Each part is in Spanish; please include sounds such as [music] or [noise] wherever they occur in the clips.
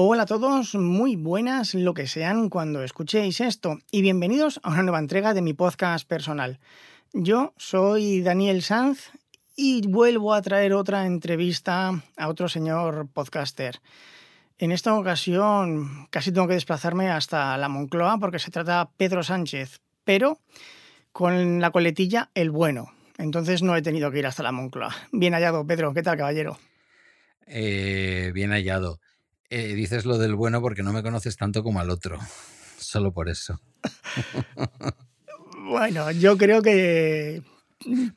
Hola a todos, muy buenas lo que sean cuando escuchéis esto y bienvenidos a una nueva entrega de mi podcast personal. Yo soy Daniel Sanz y vuelvo a traer otra entrevista a otro señor podcaster. En esta ocasión casi tengo que desplazarme hasta la Moncloa porque se trata Pedro Sánchez, pero con la coletilla el bueno. Entonces no he tenido que ir hasta la Moncloa. Bien hallado, Pedro. ¿Qué tal, caballero? Eh, bien hallado. Eh, dices lo del bueno porque no me conoces tanto como al otro. Solo por eso. [laughs] bueno, yo creo que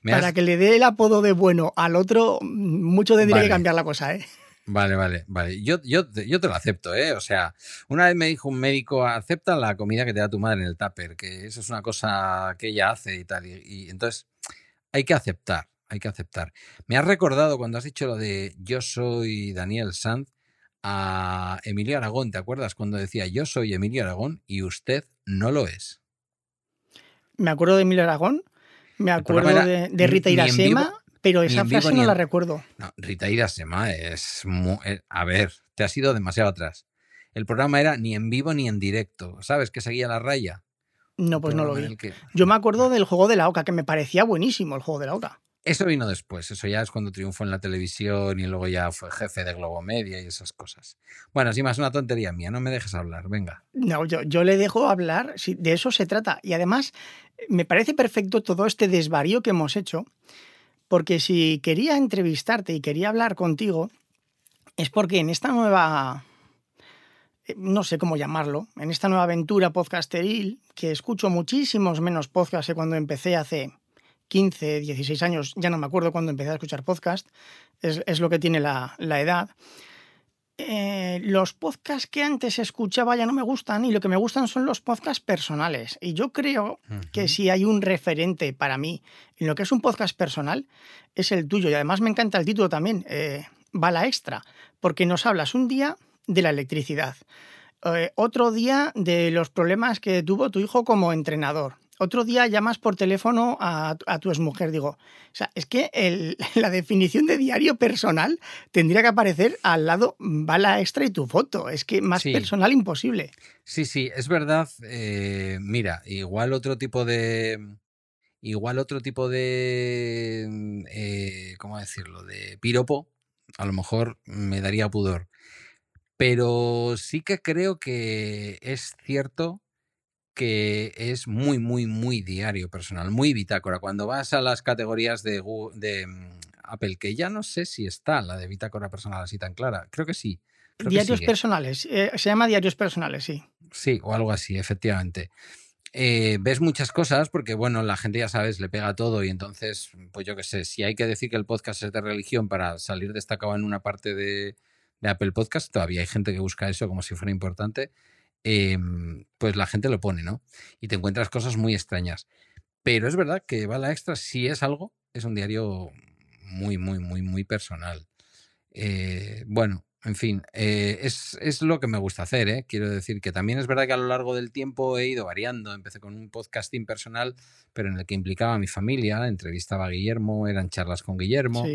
para que le dé el apodo de bueno al otro, mucho tendría que cambiar la cosa, ¿eh? Vale, vale, vale. Yo, yo, yo, te lo acepto, ¿eh? O sea, una vez me dijo un médico, acepta la comida que te da tu madre en el tupper, que eso es una cosa que ella hace y tal. y entonces hay que aceptar, hay que aceptar. Me has recordado cuando has dicho lo de yo soy Daniel Sanz, a Emilio Aragón. ¿Te acuerdas cuando decía yo soy Emilio Aragón y usted no lo es? Me acuerdo de Emilio Aragón, me acuerdo de, Rita Irasema, pero esa frase no la recuerdo. No, Rita Irasema es muy, eh, A ver, te has ido demasiado atrás. El programa era ni en vivo ni en directo. ¿Sabes que seguía la raya? No, pues no lo vi. Yo me acuerdo del juego de la OCA, que me parecía buenísimo el juego de la OCA. Eso vino después, eso ya es cuando triunfó en la televisión y luego ya fue jefe de Globo Media y esas cosas. Bueno, así más una tontería mía, no me dejes hablar, venga. No, yo, yo le dejo hablar, de eso se trata. Y además, me parece perfecto todo este desvarío que hemos hecho, porque si quería entrevistarte y quería hablar contigo, es porque en esta nueva, eh, no sé cómo llamarlo, en esta nueva aventura podcasteril, que escucho muchísimos menos podcasts que cuando empecé hace 15, 16 años, ya no me acuerdo cuando empecé a escuchar podcast, es, lo que tiene la, edad. Eh, los podcasts que antes escuchaba ya no me gustan y lo que me gustan son los podcasts personales. Y yo creo que si hay un referente para mí en lo que es un podcast personal, es el tuyo. Y además me encanta el título también, eh, Bala Extra, porque nos hablas un día de la electricidad, eh, otro día de los problemas que tuvo tu hijo como entrenador, otro día llamas por teléfono a, tu exmujer. Digo, o sea, es que [laughs] la definición de diario personal tendría que aparecer al lado bala extra y tu foto. Es que más personal imposible. Sí, sí, es verdad. Eh, mira, igual otro tipo de. Igual otro tipo de. Eh, ¿Cómo decirlo? De piropo. A lo mejor me daría pudor. Pero sí que creo que es cierto que es muy, muy, muy diario personal, muy bitácora. Cuando vas a las categorías de, de mm, Apple, que ya no sé si está la de bitácora personal así tan clara, creo que sí. diarios personales, eh, se llama diarios personales, sí. Sí, o algo así, efectivamente. Eh, ves muchas cosas porque, bueno, la gente ya sabes, le pega todo y entonces, pues yo qué sé, si hay que decir que el podcast es de religión para salir destacado en una parte de, de Apple Podcast, todavía hay gente que busca eso como si fuera importante Em, pues la gente lo pone, ¿no? Y te encuentras cosas muy extrañas. Pero es verdad que Bala Extra, si es algo, es un diario muy, muy, muy, muy personal. Eh, bueno, en fin, eh, es, es, lo que me gusta hacer, ¿eh? Quiero decir que también es verdad que a lo largo del tiempo he ido variando. Empecé con un podcasting personal, pero en el que implicaba a mi familia, entrevistaba a Guillermo, eran charlas con Guillermo.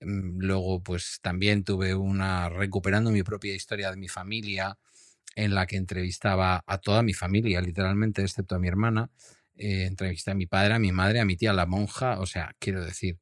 Mm, luego, pues también tuve una recuperando mi propia historia de mi familia, en la que entrevistaba a toda mi familia, literalmente, excepto a mi hermana. Eh, entrevisté a mi padre, a mi madre, a mi tía, la monja, o sea, quiero decir.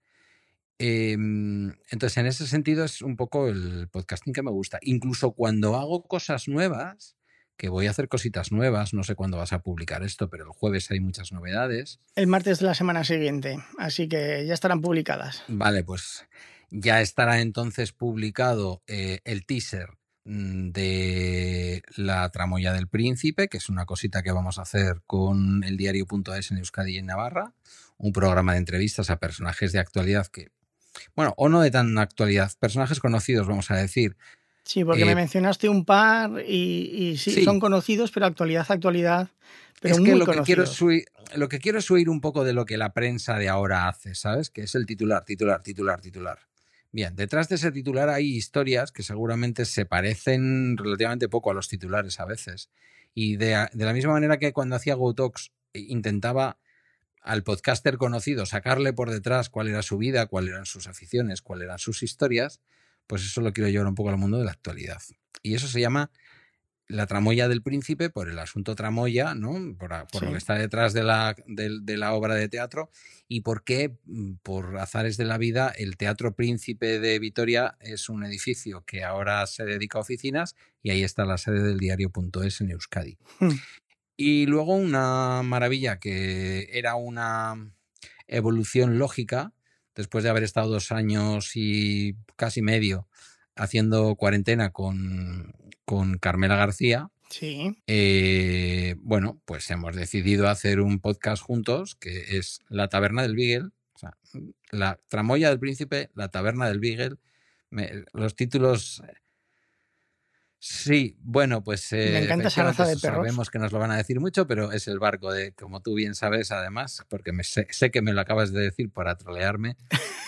Em, entonces, en ese sentido es un poco el podcasting que me gusta. Incluso cuando hago cosas nuevas, que voy a hacer cositas nuevas, no sé cuándo vas a publicar esto, pero el jueves hay muchas novedades. El martes de la semana siguiente, así que ya estarán publicadas. Vale, pues ya estará entonces publicado eh, el teaser de la tramoya del príncipe, que es una cosita que vamos a hacer con el diario.es en Euskadi y en Navarra, un programa de entrevistas a personajes de actualidad que, bueno, o no de tan actualidad, personajes conocidos, vamos a decir. Sí, porque me eh, mencionaste un par y, sí, son conocidos, pero actualidad, actualidad. Pero es que lo que, quiero es lo que quiero es oír un poco de lo que la prensa de ahora hace, ¿sabes? Que es el titular, titular, titular, titular. Bien, detrás de ese titular hay historias que seguramente se parecen relativamente poco a los titulares a veces. Y de, la misma manera que cuando hacía GoTalks eh, intentaba al podcaster conocido sacarle por detrás cuál era su vida, cuáles eran sus aficiones, cuáles eran sus historias, pues eso lo quiero llevar un poco al mundo de la actualidad. Y eso se llama la tramoya del príncipe por el asunto tramoya, ¿no? Por, lo que está detrás de la, de, la, obra de teatro y por qué, mm, por azares de la vida, el Teatro Príncipe de Vitoria es un edificio que ahora se dedica a oficinas y ahí está la sede del diario.es en Euskadi. Hmm. Y luego una maravilla que era una evolución lógica, después de haber estado dos años y casi medio haciendo cuarentena con, con Carmela García. Sí. Eh, bueno, pues hemos decidido hacer un podcast juntos que es La Taberna del Beagle. O sea, la tramoya del príncipe, La Taberna del Beagle. los títulos. Sí, bueno, pues. Me encanta esa raza de perros. Sabemos que nos lo van a decir mucho, pero es el barco de, como tú bien sabes, además, porque me sé, que me lo acabas de decir para trolearme,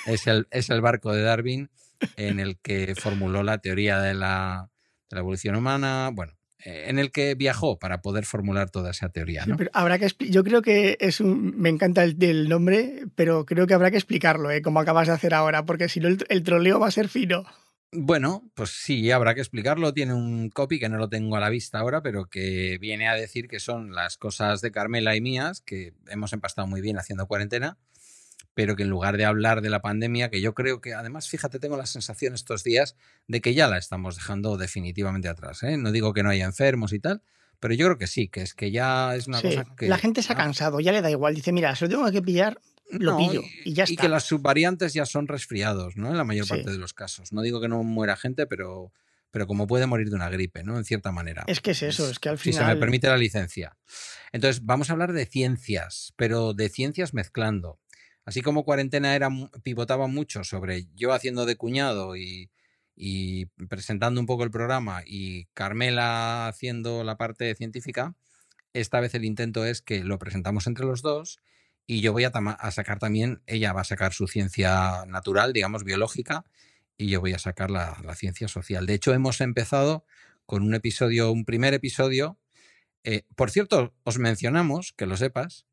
es el, es el barco de Darwin en el que formuló la teoría de la, de la evolución humana, bueno, eh, en el que viajó para poder formular toda esa teoría. ¿no? pero habrá que yo creo que es un, me encanta el, nombre, pero creo que habrá que explicarlo, ¿eh? como acabas de hacer ahora, porque si no el, troleo va a ser fino. Bueno, pues sí, habrá que explicarlo. Tiene un copy que no lo tengo a la vista ahora, pero que viene a decir que son las cosas de Carmela y mías, que hemos empastado muy bien haciendo cuarentena, pero que en lugar de hablar de la pandemia, que yo creo que además, fíjate, tengo la sensación estos días de que ya la estamos dejando definitivamente atrás. ¿eh? No digo que no haya enfermos y tal, pero yo creo que sí, que es que ya es una cosa que... La gente se ha cansado, ya le da igual. Dice, mira, si lo tengo que pillar, lo pillo y, ya está. Y que las subvariantes ya son resfriados, ¿no? En la mayor parte de los casos. No digo que no muera gente, pero, pero como puede morir de una gripe, ¿no? En cierta manera. Es que es eso, es que al final... Si se me permite la licencia. Entonces, vamos a hablar de ciencias, pero de ciencias mezclando. Así como cuarentena era, pivotaba mucho sobre yo haciendo de cuñado y, presentando un poco el programa y Carmela haciendo la parte científica, esta vez el intento es que lo presentamos entre los dos y yo voy a, sacar también, ella va a sacar su ciencia natural, digamos, biológica, y yo voy a sacar la, ciencia social. De hecho, hemos empezado con un episodio, un primer episodio. Eh, por cierto, os mencionamos, que lo sepas,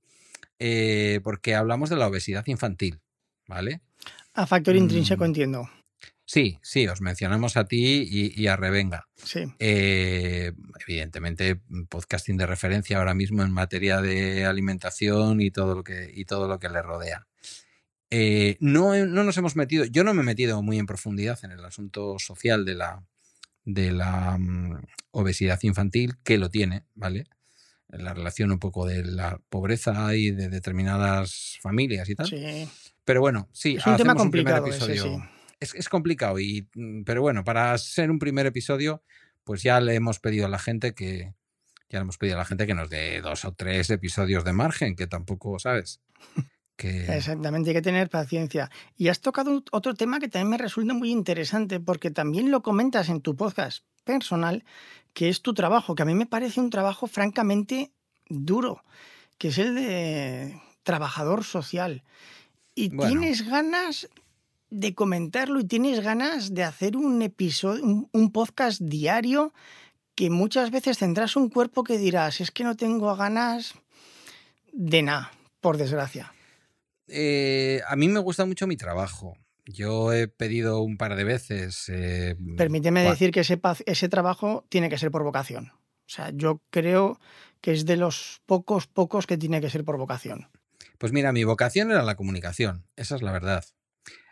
eh, porque hablamos de la obesidad infantil, ¿vale? A factor intrínseco mm. entiendo. Sí, sí, os mencionamos a ti y, a Revenga. Sí. Eh, evidentemente, podcasting de referencia ahora mismo en materia de alimentación y todo lo que, y todo lo que le rodea. Eh, no, no, nos hemos metido, yo no me he metido muy en profundidad en el asunto social de la, de la mm, obesidad infantil, que lo tiene, ¿vale? La relación un poco de la pobreza y de determinadas familias y tal. Sí. Pero bueno, sí, es un tema complicado. es, complicado, y, mm, pero bueno, para ser un primer episodio, pues ya le hemos pedido a la gente que ya le hemos pedido a la gente que nos dé dos o tres episodios de margen, que tampoco, ¿sabes? Que... Exactamente, hay que tener paciencia. Y has tocado otro tema que también me resulta muy interesante, porque también lo comentas en tu podcast personal, que es tu trabajo, que a mí me parece un trabajo francamente duro, que es el de trabajador social. Y tienes ganas de comentarlo y tienes ganas de hacer un episodio, un, podcast diario que muchas veces tendrás un cuerpo que dirás, es que no tengo ganas de nada, por desgracia. Eh, a mí me gusta mucho mi trabajo. Yo he pedido un par de veces. Eh, Permíteme decir que ese, ese trabajo tiene que ser por vocación. O sea, yo creo que es de los pocos, pocos que tiene que ser por vocación. Pues mira, mi vocación era la comunicación, esa es la verdad.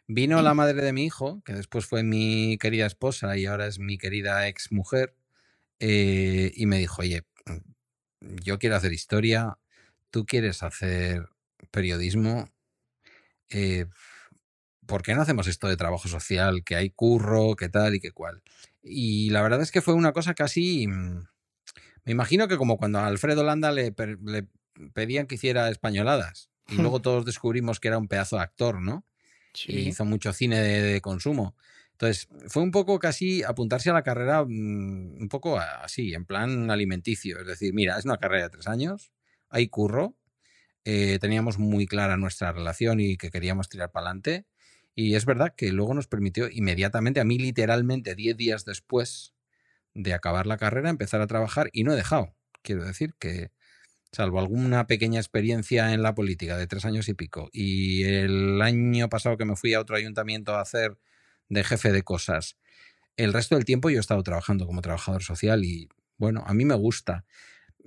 Vino la madre de mi hijo, que después fue mi querida esposa y ahora es mi querida ex mujer, eh, y me dijo, oye, yo quiero hacer historia, tú quieres hacer periodismo, eh, ¿por qué no hacemos esto de trabajo social? Que hay curro, que tal y que cual. Y la verdad es que fue una cosa casi... Mm, me imagino que como cuando a Alfredo Landa le, pedían que hiciera españoladas y luego [laughs] todos descubrimos que era un pedazo de actor, ¿no? Y hizo mucho cine de, consumo. Entonces, fue un poco casi apuntarse a la carrera mm, un poco así, en plan alimenticio. Es decir, mira, es una carrera de tres años, hay curro, eh, teníamos muy clara nuestra relación y que queríamos tirar para adelante. Y es verdad que luego nos permitió inmediatamente, a mí literalmente 10 días después de acabar la carrera, empezar a trabajar y no he dejado. Quiero decir que, salvo alguna pequeña experiencia en la política de tres años y pico, y el año pasado que me fui a otro ayuntamiento a hacer de jefe de cosas. El resto del tiempo yo he estado trabajando como trabajador social y bueno, a mí me gusta.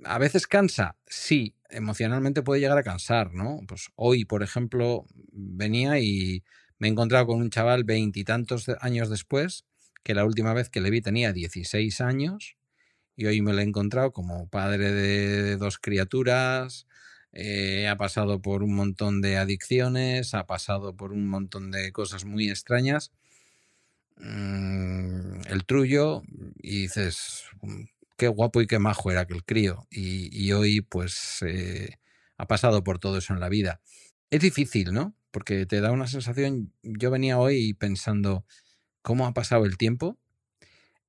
A veces cansa, sí, emocionalmente puede llegar a cansar, ¿no? Pues hoy, por ejemplo, venía y me he encontrado con un chaval veintitantos años después, que la última vez que le vi tenía 16 años, y hoy me lo he encontrado como padre de dos criaturas, eh, ha pasado por un montón de adicciones, ha pasado por un montón de cosas muy extrañas. Mm, el trullo, y dices, mm, qué guapo y qué majo era aquel crío. Y, hoy, pues, eh, ha pasado por todo eso en la vida. Es difícil, ¿no? Porque te da una sensación. Yo venía hoy pensando cómo ha pasado el tiempo.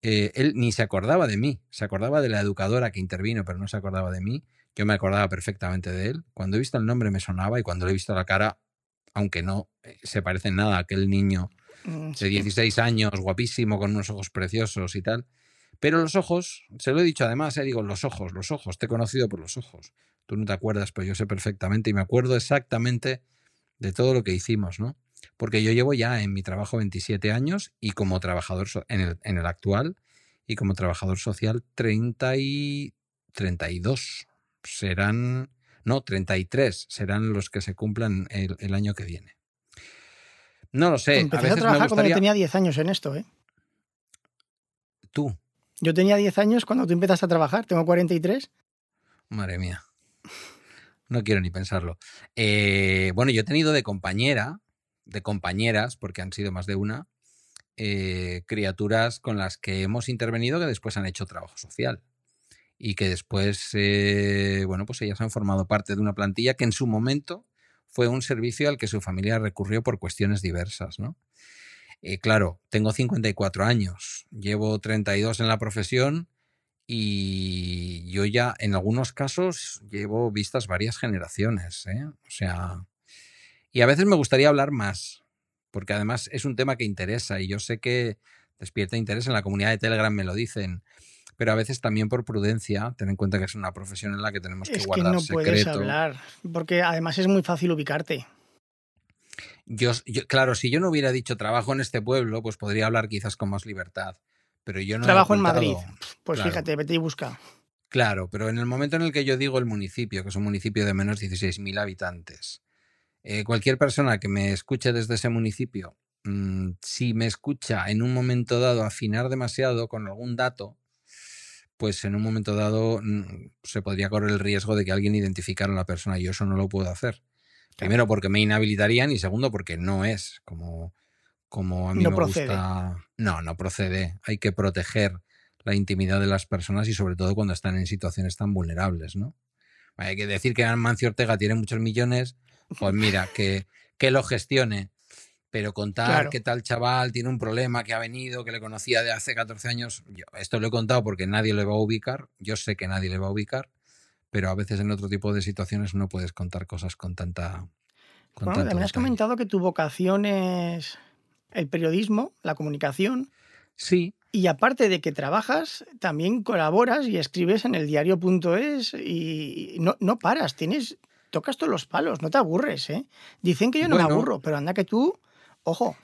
Eh, él ni se acordaba de mí, se acordaba de la educadora que intervino, pero no se acordaba de mí. Yo me acordaba perfectamente de él. Cuando he visto el nombre me sonaba y cuando le he visto la cara, aunque no eh, se parece en nada a aquel niño mm, de 16 años, guapísimo, con unos ojos preciosos y tal. Pero los ojos, se lo he dicho además, eh, digo, los ojos, los ojos, te he conocido por los ojos. Tú no te acuerdas, pero yo sé perfectamente y me acuerdo exactamente de todo lo que hicimos, ¿no? Porque yo llevo ya en mi trabajo 27 años y como trabajador en el, en el actual y como trabajador social 30 y 32 serán, no, 33 serán los que se cumplan el, año que viene. No lo sé. Empecé a, veces trabajar cuando tenía 10 años en esto, ¿eh? Tú. Yo tenía 10 años cuando tú empezaste a trabajar, tengo 43. Madre mía. No quiero ni pensarlo. Eh, bueno, yo he tenido de compañera, de compañeras, porque han sido más de una, eh, criaturas con las que hemos intervenido que después han hecho trabajo social y que después, eh, bueno, pues ellas han formado parte de una plantilla que en su momento fue un servicio al que su familia recurrió por cuestiones diversas, ¿no? Eh, claro, tengo 54 años, llevo 32 en la profesión y yo ya en algunos casos llevo vistas varias generaciones, ¿eh? O sea, y a veces me gustaría hablar más, porque además es un tema que interesa y yo sé que despierta interés en la comunidad de Telegram, me lo dicen pero a veces también por prudencia, ten en cuenta que es una profesión en la que tenemos que es guardar que no puedes hablar, porque además es muy fácil ubicarte. Yo, claro, si yo no hubiera dicho trabajo en este pueblo, pues podría hablar quizás con más libertad. Pero yo no Trabajo en Madrid. Pues fíjate, vete y busca. Claro, pero en el momento en el que yo digo el municipio, que es un municipio de menos de 16.000 habitantes, eh, cualquier persona que me escuche desde ese municipio, mm, si me escucha en un momento dado afinar demasiado con algún dato, pues en un momento dado mm, se podría correr el riesgo de que alguien identificara a la persona y yo eso no lo puedo hacer. Primero porque me inhabilitarían y segundo porque no es como, como a mí me gusta. No, no procede. Hay que proteger la intimidad de las personas y sobre todo cuando están en situaciones tan vulnerables, ¿no? Hay que decir que Mancio Ortega tiene muchos millones, pues mira, que, que lo gestione pero contar que tal chaval tiene un problema, que ha venido, que le conocía de hace 14 años, yo, esto lo he contado porque nadie le va a ubicar, yo sé que nadie le va a ubicar, pero a veces en otro tipo de situaciones no puedes contar cosas con tanta... bueno, también has comentado que tu vocación es el periodismo, la comunicación. Sí. Y aparte de que trabajas, también colaboras y escribes en el diario.es y no, no paras, tienes, tocas todos los palos, no te aburres, ¿eh? Dicen que yo no me aburro, pero anda que tú Ojo.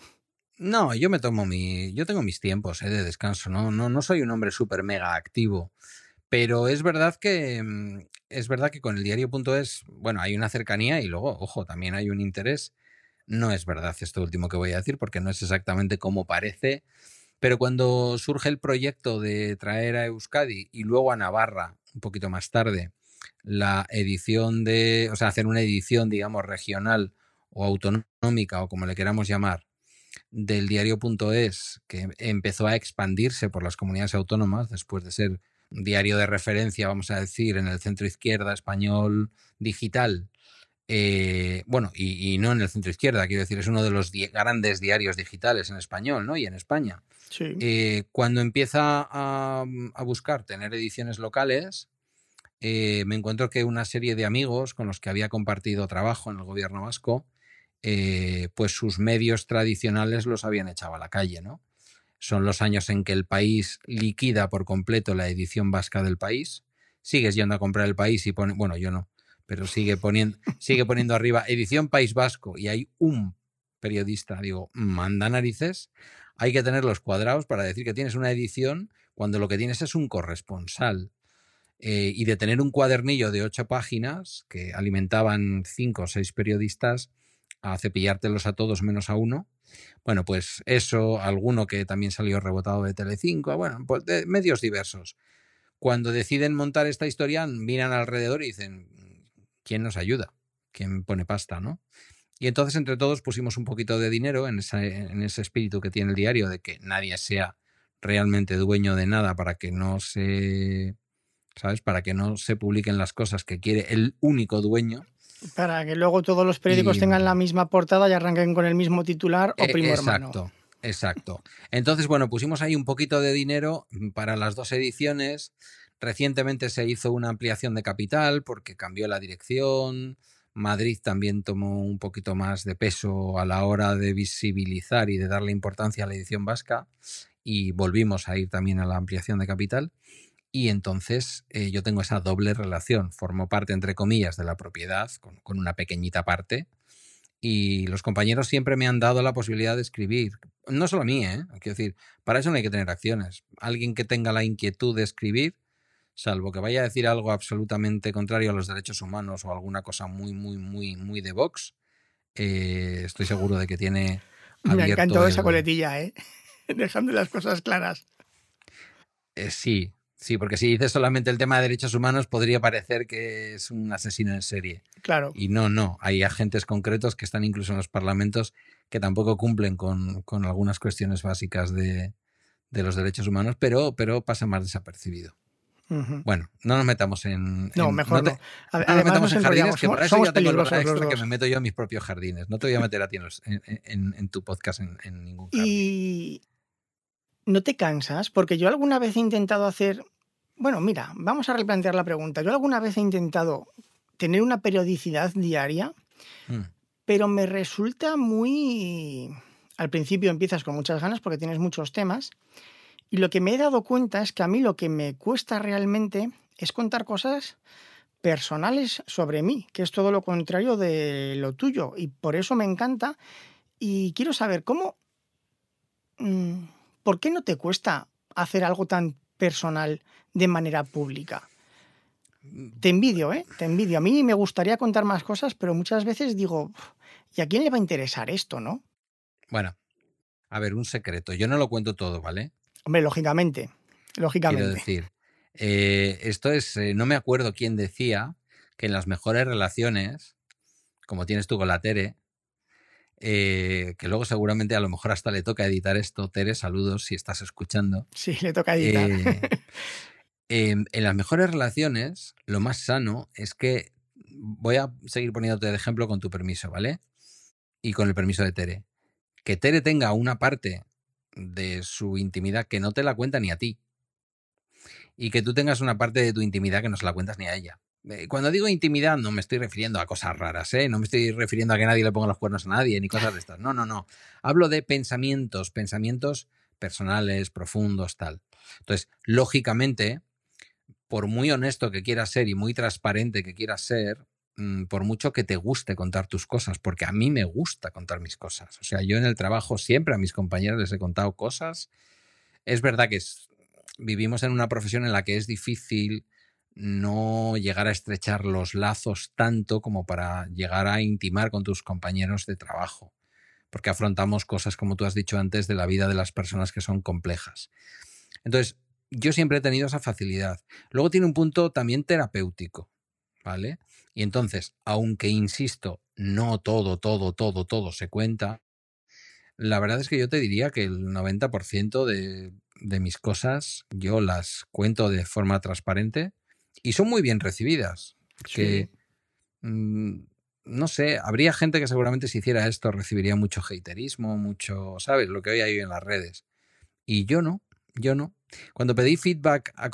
No, yo me tomo mi. Yo tengo mis tiempos eh, de descanso, ¿no? No, no soy un hombre súper mega activo. Pero es verdad que. Mm, es verdad que con el diario.es, bueno, hay una cercanía y luego, ojo, también hay un interés. No es verdad esto último que voy a decir, porque no es exactamente como parece. Pero cuando surge el proyecto de traer a Euskadi y luego a Navarra, un poquito más tarde, la edición de. O sea, hacer una edición, digamos, regional o autonómica o como le queramos llamar del diario.es que empezó a expandirse por las comunidades autónomas después de ser diario de referencia, vamos a decir, en el centro izquierda español digital. Eh, bueno, y, no en el centro izquierda, quiero decir, es uno de los grandes diarios digitales en español, ¿no? Y en España. Eh, cuando empieza a, buscar tener ediciones locales, eh, me encuentro que una serie de amigos con los que había compartido trabajo en el gobierno vasco pues sus medios tradicionales los habían echado a la calle, ¿no? Son los años en que el país liquida por completo la edición vasca del país. Sigues yendo a comprar el país y pone, bueno, yo no, pero sigue poniendo, sigue poniendo arriba edición País Vasco y hay un periodista, digo, manda narices. hay que tenerlos cuadrados para decir que tienes una edición cuando lo que tienes es un corresponsal. Eh, y de tener un cuadernillo de ocho páginas que alimentaban cinco o seis periodistas a cepillártelos a todos menos a uno. Bueno, pues eso, alguno que también salió rebotado de Telecinco, bueno, pues medios diversos. Cuando deciden montar esta historia, miran alrededor y dicen, ¿quién nos ayuda? ¿Quién pone pasta, no? Y entonces entre todos pusimos un poquito de dinero en, en ese espíritu que tiene el diario de que nadie sea realmente dueño de nada para que no se ¿sabes? Para que no se publiquen las cosas que quiere el único dueño. Para que luego todos los periódicos tengan la misma portada y arranquen con el mismo titular o e, primo exacto, Exacto. Entonces, bueno, pusimos ahí un poquito de dinero para las dos ediciones. Recientemente se hizo una ampliación de capital porque cambió la dirección. Madrid también tomó un poquito más de peso a la hora de visibilizar y de darle importancia a la edición vasca y volvimos a ir también a la ampliación de capital. Y entonces eh, yo tengo esa doble relación. Formo parte, entre comillas, de la propiedad, con, una pequeñita parte. Y los compañeros siempre me han dado la posibilidad de escribir. No solo a mí, ¿eh? Quiero decir, para eso no hay que tener acciones. Alguien que tenga la inquietud de escribir, salvo que vaya a decir algo absolutamente contrario a los derechos humanos o alguna cosa muy, muy, muy, muy de Vox, eh, estoy seguro de que tiene. [laughs] Me ha encantado esa coletilla, ¿eh? [laughs] Dejando las cosas claras. Eh, sí, Sí, porque si dices solamente el tema de derechos humanos, podría parecer que es un asesino en serie. Claro. Y no, no. Hay agentes concretos que están incluso en los parlamentos que tampoco cumplen con, algunas cuestiones básicas de, los derechos humanos, pero, pero pasa más desapercibido. Bueno, no nos metamos en. no, mejor no. no. nos metamos en jardines, que para eso ya tengo el extra que me meto yo en mis propios jardines. No te voy a meter a ti en, tu podcast en, ningún jardín. Y ¿No te cansas? Porque yo alguna vez he intentado hacer... Bueno, mira, vamos a replantear la pregunta. Yo alguna vez he intentado tener una periodicidad diaria, mm. pero me resulta muy... Al principio empiezas con muchas ganas porque tienes muchos temas y lo que me he dado cuenta es que a mí lo que me cuesta realmente es contar cosas personales sobre mí, que es todo lo contrario de lo tuyo y por eso me encanta y quiero saber cómo... Mm, ¿por qué no te cuesta hacer algo tan personal de manera pública? Te envidio, ¿eh? Te envidio. A mí me gustaría contar más cosas, pero muchas veces digo, ¿y a quién le va a interesar esto, no? Bueno, a ver, un secreto. Yo no lo cuento todo, ¿vale? Hombre, lógicamente. Lógicamente. Quiero decir, eh, esto es, eh, no me acuerdo quién decía que en las mejores relaciones, como tienes tú con la Tere, eh, que luego seguramente a lo mejor hasta le toca editar esto. Tere, saludos si estás escuchando. Sí, le toca editar. [laughs] Em, en las mejores relaciones, lo más sano es que voy a seguir poniéndote de ejemplo con tu permiso, ¿vale? Y con el permiso de Tere. Que Tere tenga una parte de su intimidad que no te la cuenta ni a ti. Y que tú tengas una parte de tu intimidad que no se la cuentas ni a ella. Eh, cuando digo intimidad no me estoy refiriendo a cosas raras, ¿eh? No me estoy refiriendo a que nadie le ponga los cuernos a nadie ni cosas de estas. No, no, no. Hablo de pensamientos, pensamientos personales, profundos, tal. Entonces, lógicamente, por muy honesto que quieras ser y muy transparente que quieras ser, por mucho que te guste contar tus cosas, porque a mí me gusta contar mis cosas. O sea, yo en el trabajo siempre a mis compañeros les he contado cosas. Es verdad que vivimos en una profesión en la que es difícil no llegar a estrechar los lazos tanto como para llegar a intimar con tus compañeros de trabajo, porque afrontamos cosas, como tú has dicho antes, de la vida de las personas que son complejas. Entonces, yo siempre he tenido esa facilidad. Luego tiene un punto también terapéutico, ¿vale? Y entonces, aunque insisto, no todo, todo, todo, todo se cuenta, la verdad es que yo te diría que el 90% de, de mis cosas yo las cuento de forma transparente y son muy bien recibidas. Que, mm, no sé, habría gente que seguramente si hiciera esto recibiría mucho haterismo, mucho, ¿sabes? Lo que hoy hay en las redes. Y yo no, yo no. Cuando pedí feedback a,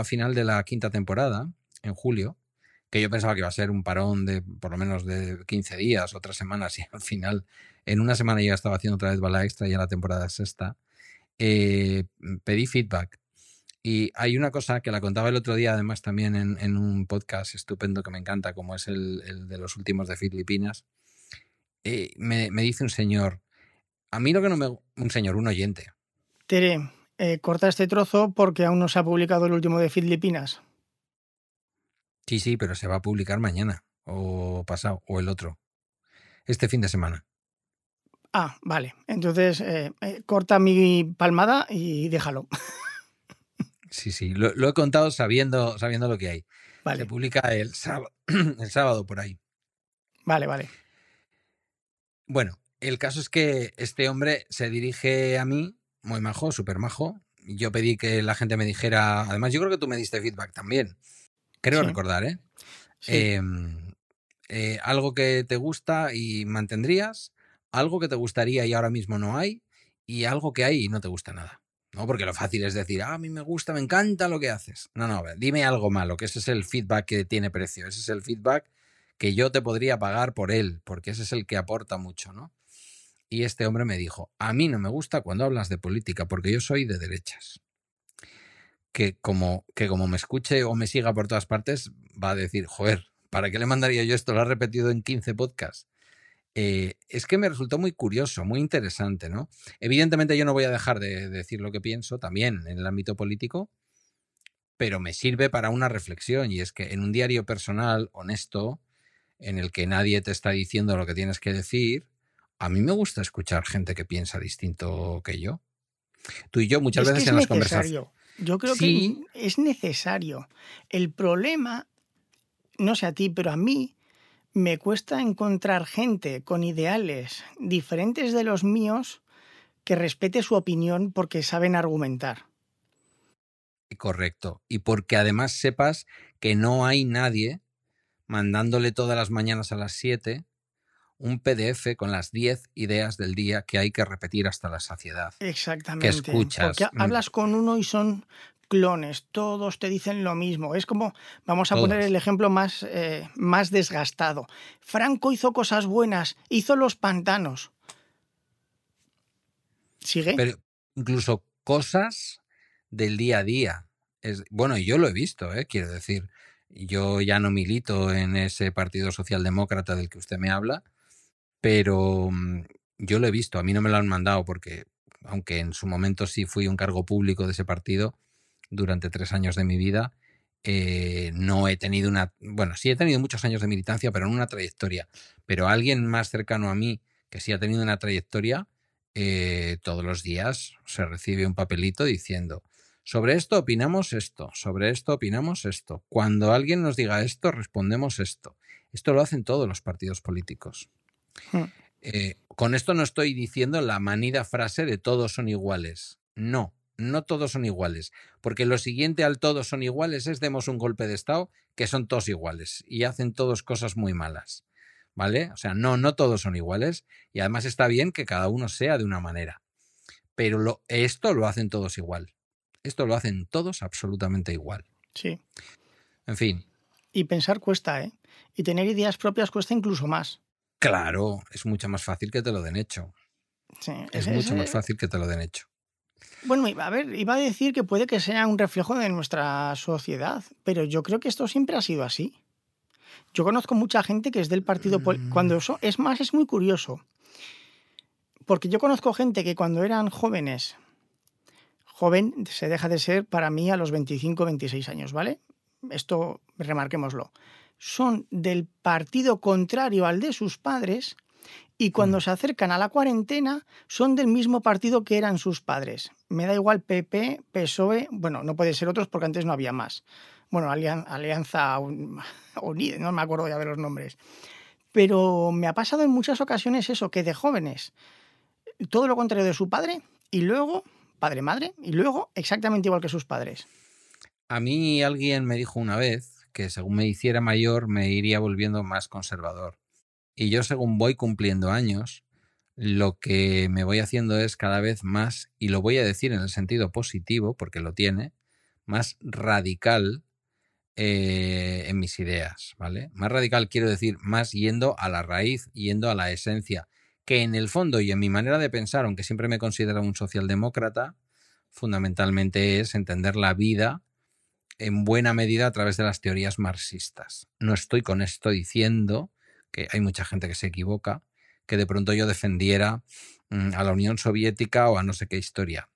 a final de la quinta temporada, en julio, yo pensaba que iba a ser un parón de por lo menos de 15 días o tres semanas y al final en una semana ya estaba haciendo otra vez bala extra ya la temporada sexta, eh, pedí feedback y hay una cosa que la contaba el otro día, además, también en, un podcast estupendo que me encanta, como es el, de los últimos de Filipinas. Eh, me, dice un señor, a mí lo que no me. Un señor, un oyente, Tere, eh, corta este trozo porque aún no se ha publicado el último de Filipinas. Sí, sí, pero se va a publicar mañana, o pasado, o el otro. Este fin de semana. Ah, vale. Entonces, eh, eh, corta mi palmada y déjalo. [laughs] Sí, sí, lo, lo he contado sabiendo, sabiendo lo que hay. Vale, Se publica el sábado, [clears throat] el sábado por ahí. vale, vale. Bueno, el caso es que este hombre se dirige a mí, muy majo, súper majo. Yo pedí que la gente me dijera, además yo creo que tú me diste feedback también. Creo Sí. recordar, ¿eh? Sí. Em, eh, algo que te gusta y mantendrías, algo que te gustaría y ahora mismo no hay, y algo que hay y no te gusta nada. ¿No? Porque lo fácil es decir, "Ah, a mí me gusta, me encanta lo que haces. No, no, dime algo malo, que ese es el feedback que tiene precio, ese es el feedback que yo te podría pagar por él, porque ese es el que aporta mucho, ¿no? Y este hombre me dijo, a mí no me gusta cuando hablas de política, porque yo soy de derechas. Que como, que como me escuche o me siga por todas partes, va a decir, joder, ¿para qué le mandaría yo esto? Lo ha repetido en 15 podcasts. Eh, es que me resultó muy curioso, muy interesante, ¿no? Evidentemente yo no voy a dejar de decir lo que pienso también en el ámbito político, pero me sirve para una reflexión y es que en un diario personal, honesto, en el que nadie te está diciendo lo que tienes que decir, a mí me gusta escuchar gente que piensa distinto que yo. Tú y yo muchas Es veces es en las conversaciones... Yo creo Sí. que es necesario. El problema, no sé a ti, pero a mí me cuesta encontrar gente con ideales diferentes de los míos que respete su opinión porque saben argumentar. Correcto. Y porque además sepas que no hay nadie mandándole todas las mañanas a las 7 un PDF con las 10 ideas del día que hay que repetir hasta la saciedad. Exactamente. escuchas, Porque mm. hablas con uno y son clones, todos te dicen lo mismo. Es como, vamos a poner el ejemplo más, eh, más desgastado. Franco hizo cosas buenas, hizo los pantanos. ¿Sigue? Pero incluso cosas del día a día. Es, bueno, yo lo he visto, ¿eh? quiero decir. Yo ya no milito en ese Partido Socialdemócrata del que usted me habla, pero mm, yo lo he visto. A mí no me lo han mandado porque, aunque en su momento sí fui un cargo público de ese partido durante tres años de mi vida, eh, no he tenido una... Bueno, sí he tenido muchos años de militancia, pero no una trayectoria. Pero alguien más cercano a mí que sí ha tenido una trayectoria, eh, todos los días se recibe un papelito diciendo, sobre esto opinamos esto, sobre esto opinamos esto. Cuando alguien nos diga esto, respondemos esto. Esto lo hacen todos los partidos políticos. Hmm. Eh, con esto no estoy diciendo la manida frase de todos son iguales. No, no todos son iguales. Porque lo siguiente al todos son iguales es demos un golpe de Estado que son todos iguales y hacen todos cosas muy malas. ¿Vale? O sea, no, no todos son iguales y además está bien que cada uno sea de una manera. Pero lo, esto lo hacen todos igual. Esto lo hacen todos absolutamente igual. Sí. En fin, Y pensar cuesta, ¿eh? Y tener ideas propias cuesta incluso más. Claro, es mucho más fácil que te lo den hecho. Sí, Es es- mucho más fácil que te lo den hecho. Bueno, iba- a ver, iba a decir que puede que sea un reflejo de nuestra sociedad, pero yo creo que esto siempre ha sido así. Yo conozco mucha gente que es del partido... Mm. Cuando eso, es más, es muy curioso. Porque yo conozco gente que cuando eran jóvenes, joven se deja de ser para mí a los 25, 26 años, ¿vale? Esto remarquémoslo. Son del partido contrario al de sus padres y cuando Mm. se acercan a la cuarentena son del mismo partido que eran sus padres. Me da igual PP, PSOE, bueno, no puede ser otros porque antes no había más. Bueno, Alian- Alianza Un- [laughs] Unida, no me acuerdo ya de los nombres. Pero me ha pasado en muchas ocasiones eso, que de jóvenes, todo lo contrario de su padre y luego, padre-madre, y luego exactamente igual que sus padres. A mí alguien me dijo una vez que según me hiciera mayor me iría volviendo más conservador. Y yo según voy cumpliendo años, lo que me voy haciendo es cada vez más, y lo voy a decir en el sentido positivo, porque lo tiene, más radical eh, en mis ideas, ¿vale? Más radical quiero decir más yendo a la raíz, yendo a la esencia, que en el fondo y en mi manera de pensar, aunque siempre me considero un socialdemócrata, fundamentalmente es entender la vida en buena medida a través de las teorías marxistas. No estoy con esto diciendo que hay mucha gente que se equivoca, que de pronto yo defendiera mm, a la Unión Soviética o a no sé qué historia.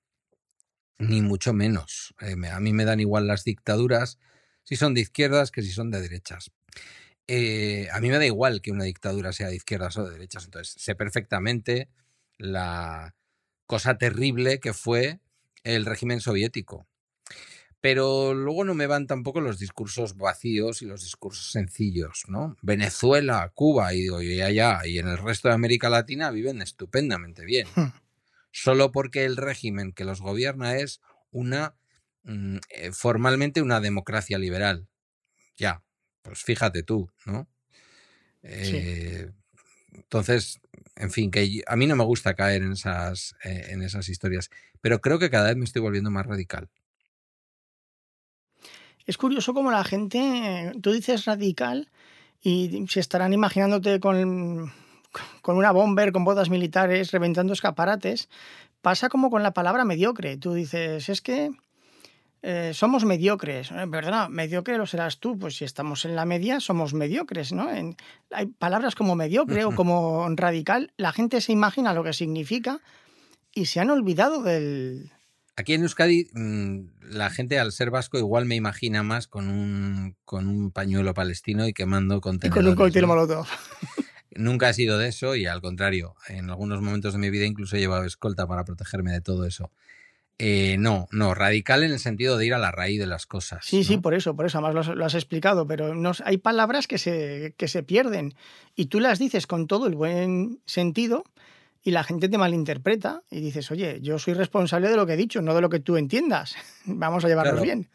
ni mucho menos. Eh, a mí me dan igual las dictaduras si son de izquierdas que si son de derechas. Eh, a mí me da igual que una dictadura sea de izquierdas o de derechas, entonces sé perfectamente la cosa terrible que fue el régimen soviético. Pero luego no me van tampoco los discursos vacíos y los discursos sencillos, ¿no? Venezuela, Cuba y digo, y allá y en el resto de América Latina viven estupendamente bien. Hmm. Solo porque el régimen que los gobierna es una mm, eh, formalmente una democracia liberal. Ya, pues fíjate tú, ¿no? Eh, entonces, en fin, que a mí no me gusta caer en esas, eh, en esas historias, pero creo que cada vez me estoy volviendo más radical. Es curioso cómo la gente, tú dices radical y se estarán imaginándote con, con una bomber, con botas militares, reventando escaparates. Pasa como con la palabra mediocre. Tú dices, es que eh, somos mediocres. Eh, ¿Verdad? Mediocre lo serás tú. Pues si estamos en la media, somos mediocres, ¿no? hay palabras como mediocre o como radical. La gente se imagina lo que significa y se han olvidado del, Aquí en Euskadi, mm, la gente al ser vasco igual me imagina más con un, con un pañuelo palestino y quemando contenedores. Y con un cóctel molotov. [laughs] Nunca he sido de eso y al contrario, en algunos momentos de mi vida incluso he llevado escolta para protegerme de todo eso. Eh, no, no, radical en el sentido de ir a la raíz de las cosas. Sí, sí, por eso, por eso, además lo, has explicado, pero no, hay palabras que se, que se pierden y tú las dices con todo el buen sentido y la gente te malinterpreta y dices, oye, yo soy responsable de lo que he dicho, no de lo que tú entiendas. [laughs] Vamos a llevarnos bien.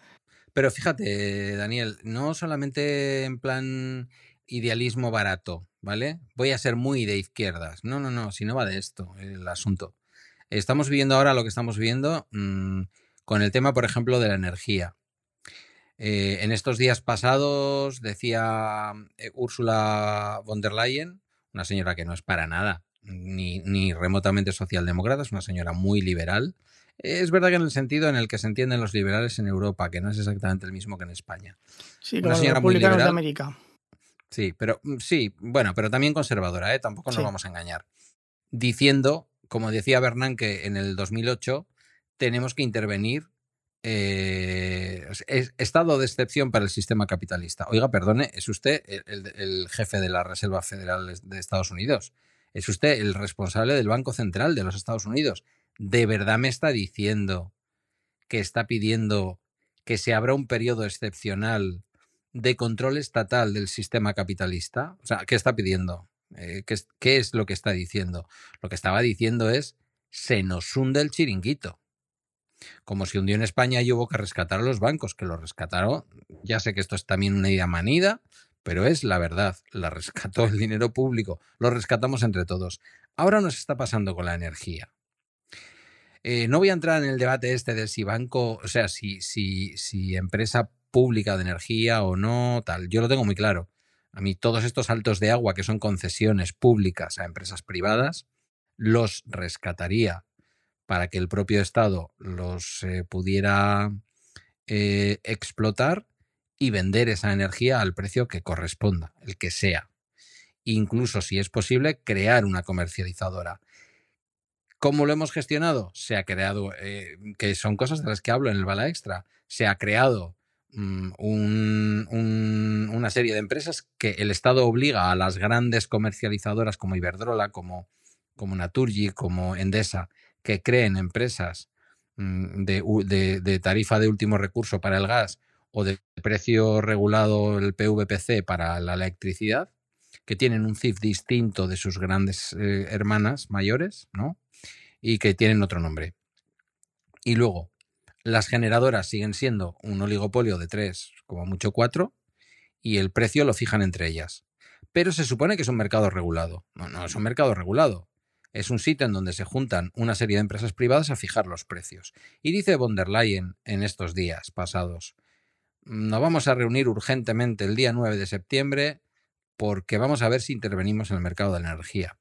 Pero fíjate, Daniel, no solamente en plan idealismo barato, ¿vale? Voy a ser muy de izquierdas. No, no, no, si no va de esto el asunto. Estamos viviendo ahora lo que estamos viendo mm, con el tema, por ejemplo, de la energía. Eh, en estos días pasados decía eh, Úrsula von der Leyen, una señora que no es para nada ni, remotamente socialdemócrata, es una señora muy liberal. Es verdad que en el sentido en el que se entienden los liberales en Europa, que no es exactamente el mismo que en España. Sí, una señora muy liberal. de América. Sí, pero mm, sí, bueno, pero también conservadora, ¿eh? tampoco nos vamos a engañar. Diciendo, como decía Bernanke en el 2008, tenemos que intervenir eh, estado de excepción para el sistema capitalista. Oiga, perdone, es usted el, jefe de la Reserva Federal de Estados Unidos. Es usted el responsable del Banco Central de los Estados Unidos. ¿De verdad me está diciendo que está pidiendo que se abra un periodo excepcional de control estatal del sistema capitalista? O sea, ¿qué está pidiendo? Eh, ¿qué, es, ¿Qué es lo que está diciendo? Lo que estaba diciendo es, se nos hunde el chiringuito. Como si hundió en España y hubo que rescatar a los bancos, que lo rescataron. Ya sé que esto es también una idea manida, pero es la verdad, la rescató el dinero público, lo rescatamos entre todos. Ahora nos está pasando con la energía. Eh, no voy a entrar en el debate este de si banco, o sea, si, si, si empresa pública de energía o no, tal. Yo lo tengo muy claro. A mí todos estos saltos de agua que son concesiones públicas a empresas privadas, los rescataría para que el propio Estado los eh, pudiera eh, explotar y vender esa energía al precio que corresponda, el que sea. Incluso, si es posible, crear una comercializadora. ¿Cómo lo hemos gestionado? Se ha creado, eh, que son cosas de las que hablo en el Bala Extra, se ha creado mm, una serie de empresas que el Estado obliga a las grandes comercializadoras como Iberdrola, como, como Naturgy, como Endesa, que creen empresas mm, de tarifa de último recurso para el gas o de precio regulado el PVPC para la electricidad, que tienen un CIF distinto de sus grandes eh, hermanas mayores, ¿no? Y que tienen otro nombre. Y luego, las generadoras siguen siendo un oligopolio de tres, como mucho cuatro, y el precio lo fijan entre ellas. Pero se supone que es un mercado regulado. No, no es un mercado regulado. Es un sitio en donde se juntan una serie de empresas privadas a fijar los precios. Y dice von der Leyen en estos días pasados, nos vamos a reunir urgentemente el día 9 de septiembre porque vamos a ver si intervenimos en el mercado de la energía.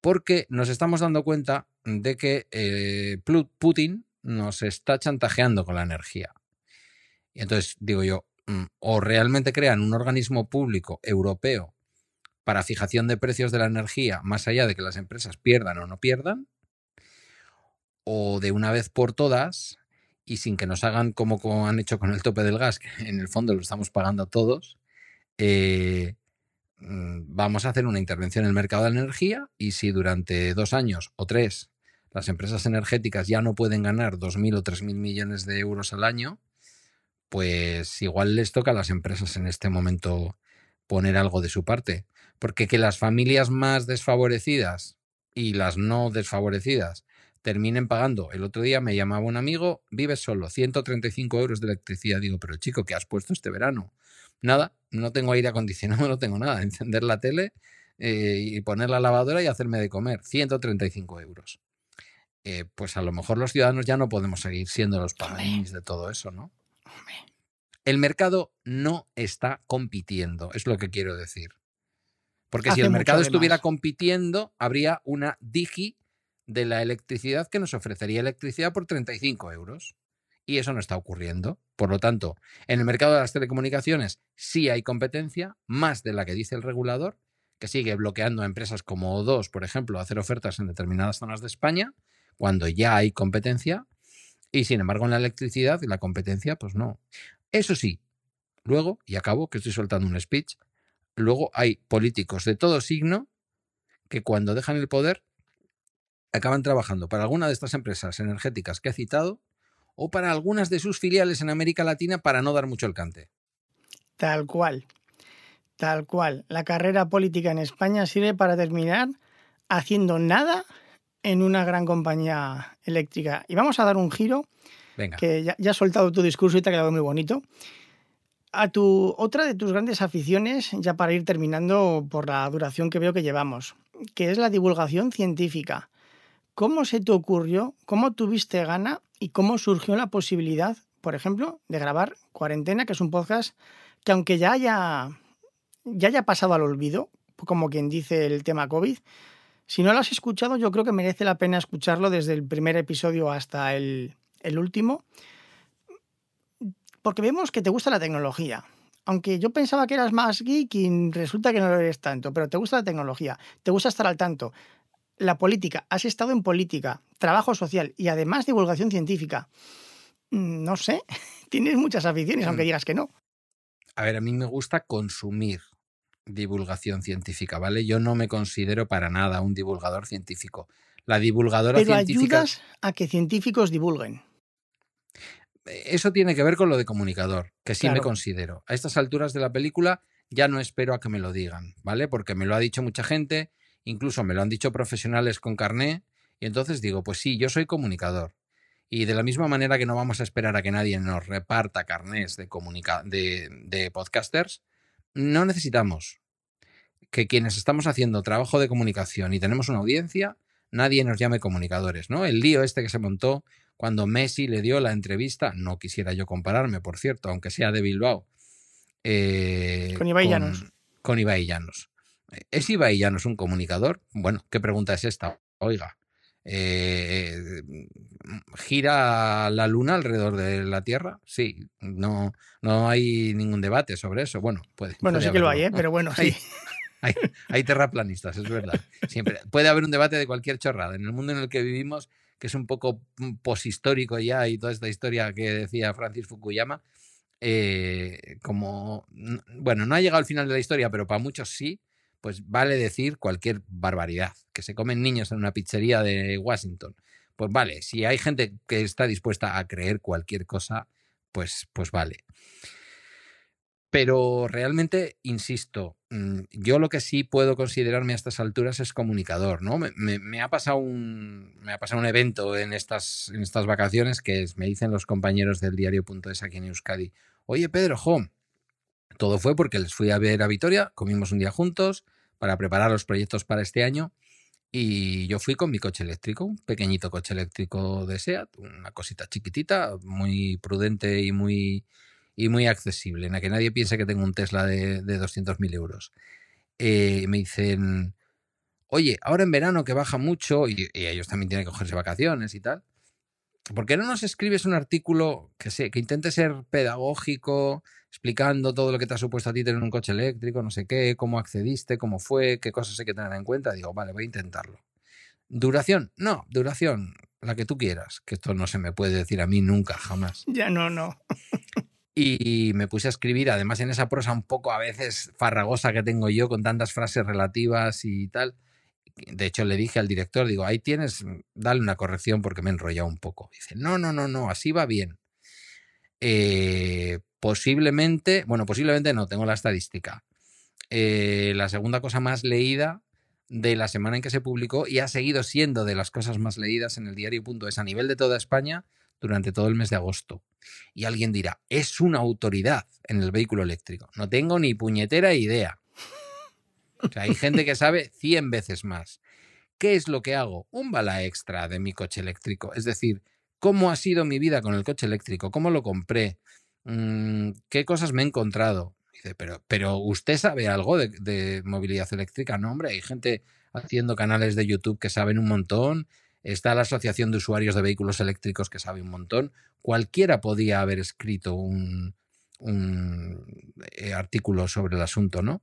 Porque nos estamos dando cuenta de que eh, Putin nos está chantajeando con la energía. Y entonces digo yo, mm, o realmente crean un organismo público europeo para fijación de precios de la energía, más allá de que las empresas pierdan o no pierdan, o de una vez por todas y sin que nos hagan como, han hecho con el tope del gas, que [laughs] en el fondo lo estamos pagando todos, eh, mm, vamos a hacer una intervención en el mercado de la energía y si durante dos años o tres las empresas energéticas ya no pueden ganar 2.000 o 3.000 millones de euros al año, pues igual les toca a las empresas en este momento poner algo de su parte. Porque que las familias más desfavorecidas y las no desfavorecidas terminen pagando. El otro día me llamaba un amigo, vives solo, 135 euros de electricidad. Digo, pero chico, ¿qué has puesto este verano? Nada, no tengo aire acondicionado, [laughs] no tengo nada. Encender la tele eh, y poner la lavadora y hacerme de comer. 135 euros. Eh, pues a lo mejor los ciudadanos ya no podemos seguir siendo los paladines de todo eso, ¿no? El mercado no está compitiendo, es lo que quiero decir. Porque si el mercado estuviera compitiendo, habría una digi de la electricidad que nos ofrecería electricidad por 35 euros. Y eso no está ocurriendo. Por lo tanto, en el mercado de las telecomunicaciones sí hay competencia, más de la que dice el regulador, que sigue bloqueando a empresas como O2, por ejemplo, a hacer ofertas en determinadas zonas de España, cuando ya hay competencia. Y sin embargo, en la electricidad, la competencia, pues no. Eso sí, luego, y acabo, que estoy soltando un speech, luego hay políticos de todo signo que cuando dejan el poder acaban trabajando para alguna de estas empresas energéticas que he citado o para algunas de sus filiales en América Latina para no dar mucho el cante. Tal cual, tal cual. La carrera política en España sirve para terminar haciendo nada en una gran compañía eléctrica. Y vamos a dar un giro, Venga. que ya, ya, has soltado tu discurso y te ha quedado muy bonito. A tu otra de tus grandes aficiones, ya para ir terminando por la duración que veo que llevamos, que es la divulgación científica. ¿Cómo se te ocurrió, cómo tuviste gana y cómo surgió la posibilidad, por ejemplo, de grabar Cuarentena, que es un podcast que aunque ya haya, ya haya pasado al olvido, como quien dice el tema COVID, si no lo has escuchado, yo creo que merece la pena escucharlo desde el primer episodio hasta el, el último, porque vemos que te gusta la tecnología. Aunque yo pensaba que eras más geek y resulta que no lo eres tanto, pero te gusta la tecnología, te gusta estar al tanto la política, has estado en política, trabajo social y además divulgación científica. Mm, no sé, [laughs] tienes muchas aficiones, aunque mm. digas que no. A ver, a mí me gusta consumir divulgación científica, ¿vale? Yo no me considero para nada un divulgador científico. La divulgadora Pero científica. ayudas a que científicos divulguen. Eso tiene que ver con lo de comunicador, que sí me considero. A estas alturas de la película ya no espero a que me lo digan, ¿vale? Porque me lo ha dicho mucha gente incluso me lo han dicho profesionales con carné, y entonces digo, pues sí, yo soy comunicador. Y de la misma manera que no vamos a esperar a que nadie nos reparta carnés de, de, de podcasters, no necesitamos que quienes estamos haciendo trabajo de comunicación y tenemos una audiencia, nadie nos llame comunicadores, ¿no? El lío este que se montó cuando Messi le dio la entrevista, no quisiera yo compararme, por cierto, aunque sea de Bilbao. Eh, con Ibai Llanos. Con Ibai Llanos. ¿Es Ibai ya no es un comunicador? Bueno, ¿qué pregunta es esta? Oiga, eh, ¿gira la luna alrededor de la Tierra? Sí, no, no hay ningún debate sobre eso. Bueno, puede. Bueno, sí que lo hay, ¿eh? pero bueno, [laughs] sí. Hay, hay, terraplanistas, es verdad. Siempre puede haber un debate de cualquier chorrada. En el mundo en el que vivimos, que es un poco mm, poshistórico ya y toda esta historia que decía Francis Fukuyama, eh, como, bueno, no ha llegado al final de la historia, pero para muchos sí, pues vale decir cualquier barbaridad. Que se comen niños en una pizzería de Washington. Pues vale, si hay gente que está dispuesta a creer cualquier cosa, pues, pues vale. Pero realmente, insisto, mm, yo lo que sí puedo considerarme a estas alturas es comunicador, ¿no? Me, ha, pasado un, me ha pasado un evento en estas, en estas vacaciones que me dicen los compañeros del diario.es aquí en Euskadi. Oye, Pedro, jo, todo fue porque les fui a ver a Vitoria, comimos un día juntos, para preparar los proyectos para este año. Y yo fui con mi coche eléctrico, un pequeñito coche eléctrico de SEAT, una cosita chiquitita, muy prudente y muy, y muy accesible, en la que nadie piense que tengo un Tesla de, de 200.000 euros. Eh, me dicen, oye, ahora en verano que baja mucho, y, y, ellos también tienen que cogerse vacaciones y tal, ¿por qué no nos escribes un artículo que, sé, que intente ser pedagógico, explicando todo lo que te ha supuesto a ti tener un coche eléctrico, no sé qué, cómo accediste, cómo fue, qué cosas hay que tener en cuenta? Digo, vale, voy a intentarlo. ¿Duración? No, duración. la que tú quieras, que esto no se me puede decir a mí nunca, jamás. [laughs] Ya no, no. Y me puse a escribir, además en esa prosa un poco a veces farragosa que tengo yo, con tantas frases relativas y tal. De hecho, le dije al director, digo, ahí tienes, dale una corrección porque me he enrollado un poco. Dice, no, no, no, no, así va bien. Eh, posiblemente, bueno, posiblemente no, tengo la estadística. Eh, la segunda cosa más leída de la semana en que se publicó y ha seguido siendo de las cosas más leídas en el diario.es a nivel de toda España durante todo el mes de agosto. Y alguien dirá, es una autoridad en el vehículo eléctrico. No tengo ni puñetera idea. O sea, hay gente que sabe 100 veces más. ¿Qué es lo que hago? Un bala extra de mi coche eléctrico. Es decir, ¿cómo ha sido mi vida con el coche eléctrico? ¿Cómo lo compré? Mm, ¿Qué cosas me he encontrado? Dice, pero, pero ¿usted sabe algo de, movilidad eléctrica? No, hombre, hay gente haciendo canales de YouTube que saben un montón está la Asociación de Usuarios de Vehículos Eléctricos que sabe un montón. Cualquiera podía haber escrito un, eh, artículo sobre el asunto, ¿no?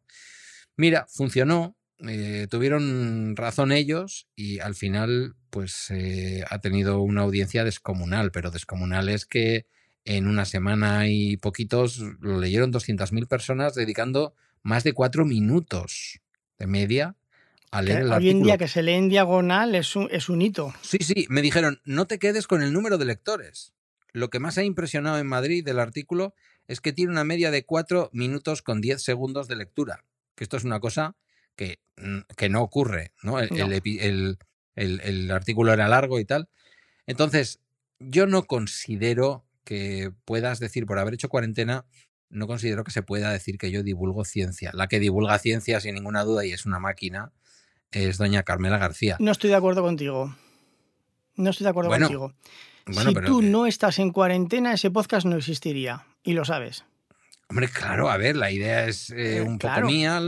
Mira, funcionó, eh, tuvieron razón ellos y al final pues eh, ha tenido una audiencia descomunal, pero descomunal es que en una semana y poquitos lo leyeron 200.000 personas dedicando más de cuatro minutos de media Hoy en día que se lee en diagonal es un, es un hito. Sí, sí, me dijeron, no te quedes con el número de lectores. Lo que más ha impresionado en Madrid del artículo es que tiene una media de 4 minutos con 10 segundos de lectura. Que esto es una cosa que, mm, que no ocurre, ¿no? El, el, artículo era largo y tal. Entonces, yo no considero que puedas decir, por haber hecho cuarentena, no considero que se pueda decir que yo divulgo ciencia. La que divulga ciencia, sin ninguna duda, y es una máquina, es doña Carmela García. No estoy de acuerdo contigo. No estoy de acuerdo contigo. si tú no estás en cuarentena, ese podcast no existiría. Y lo sabes. Hombre, claro, a ver, la idea es eh, eh, un poco mía.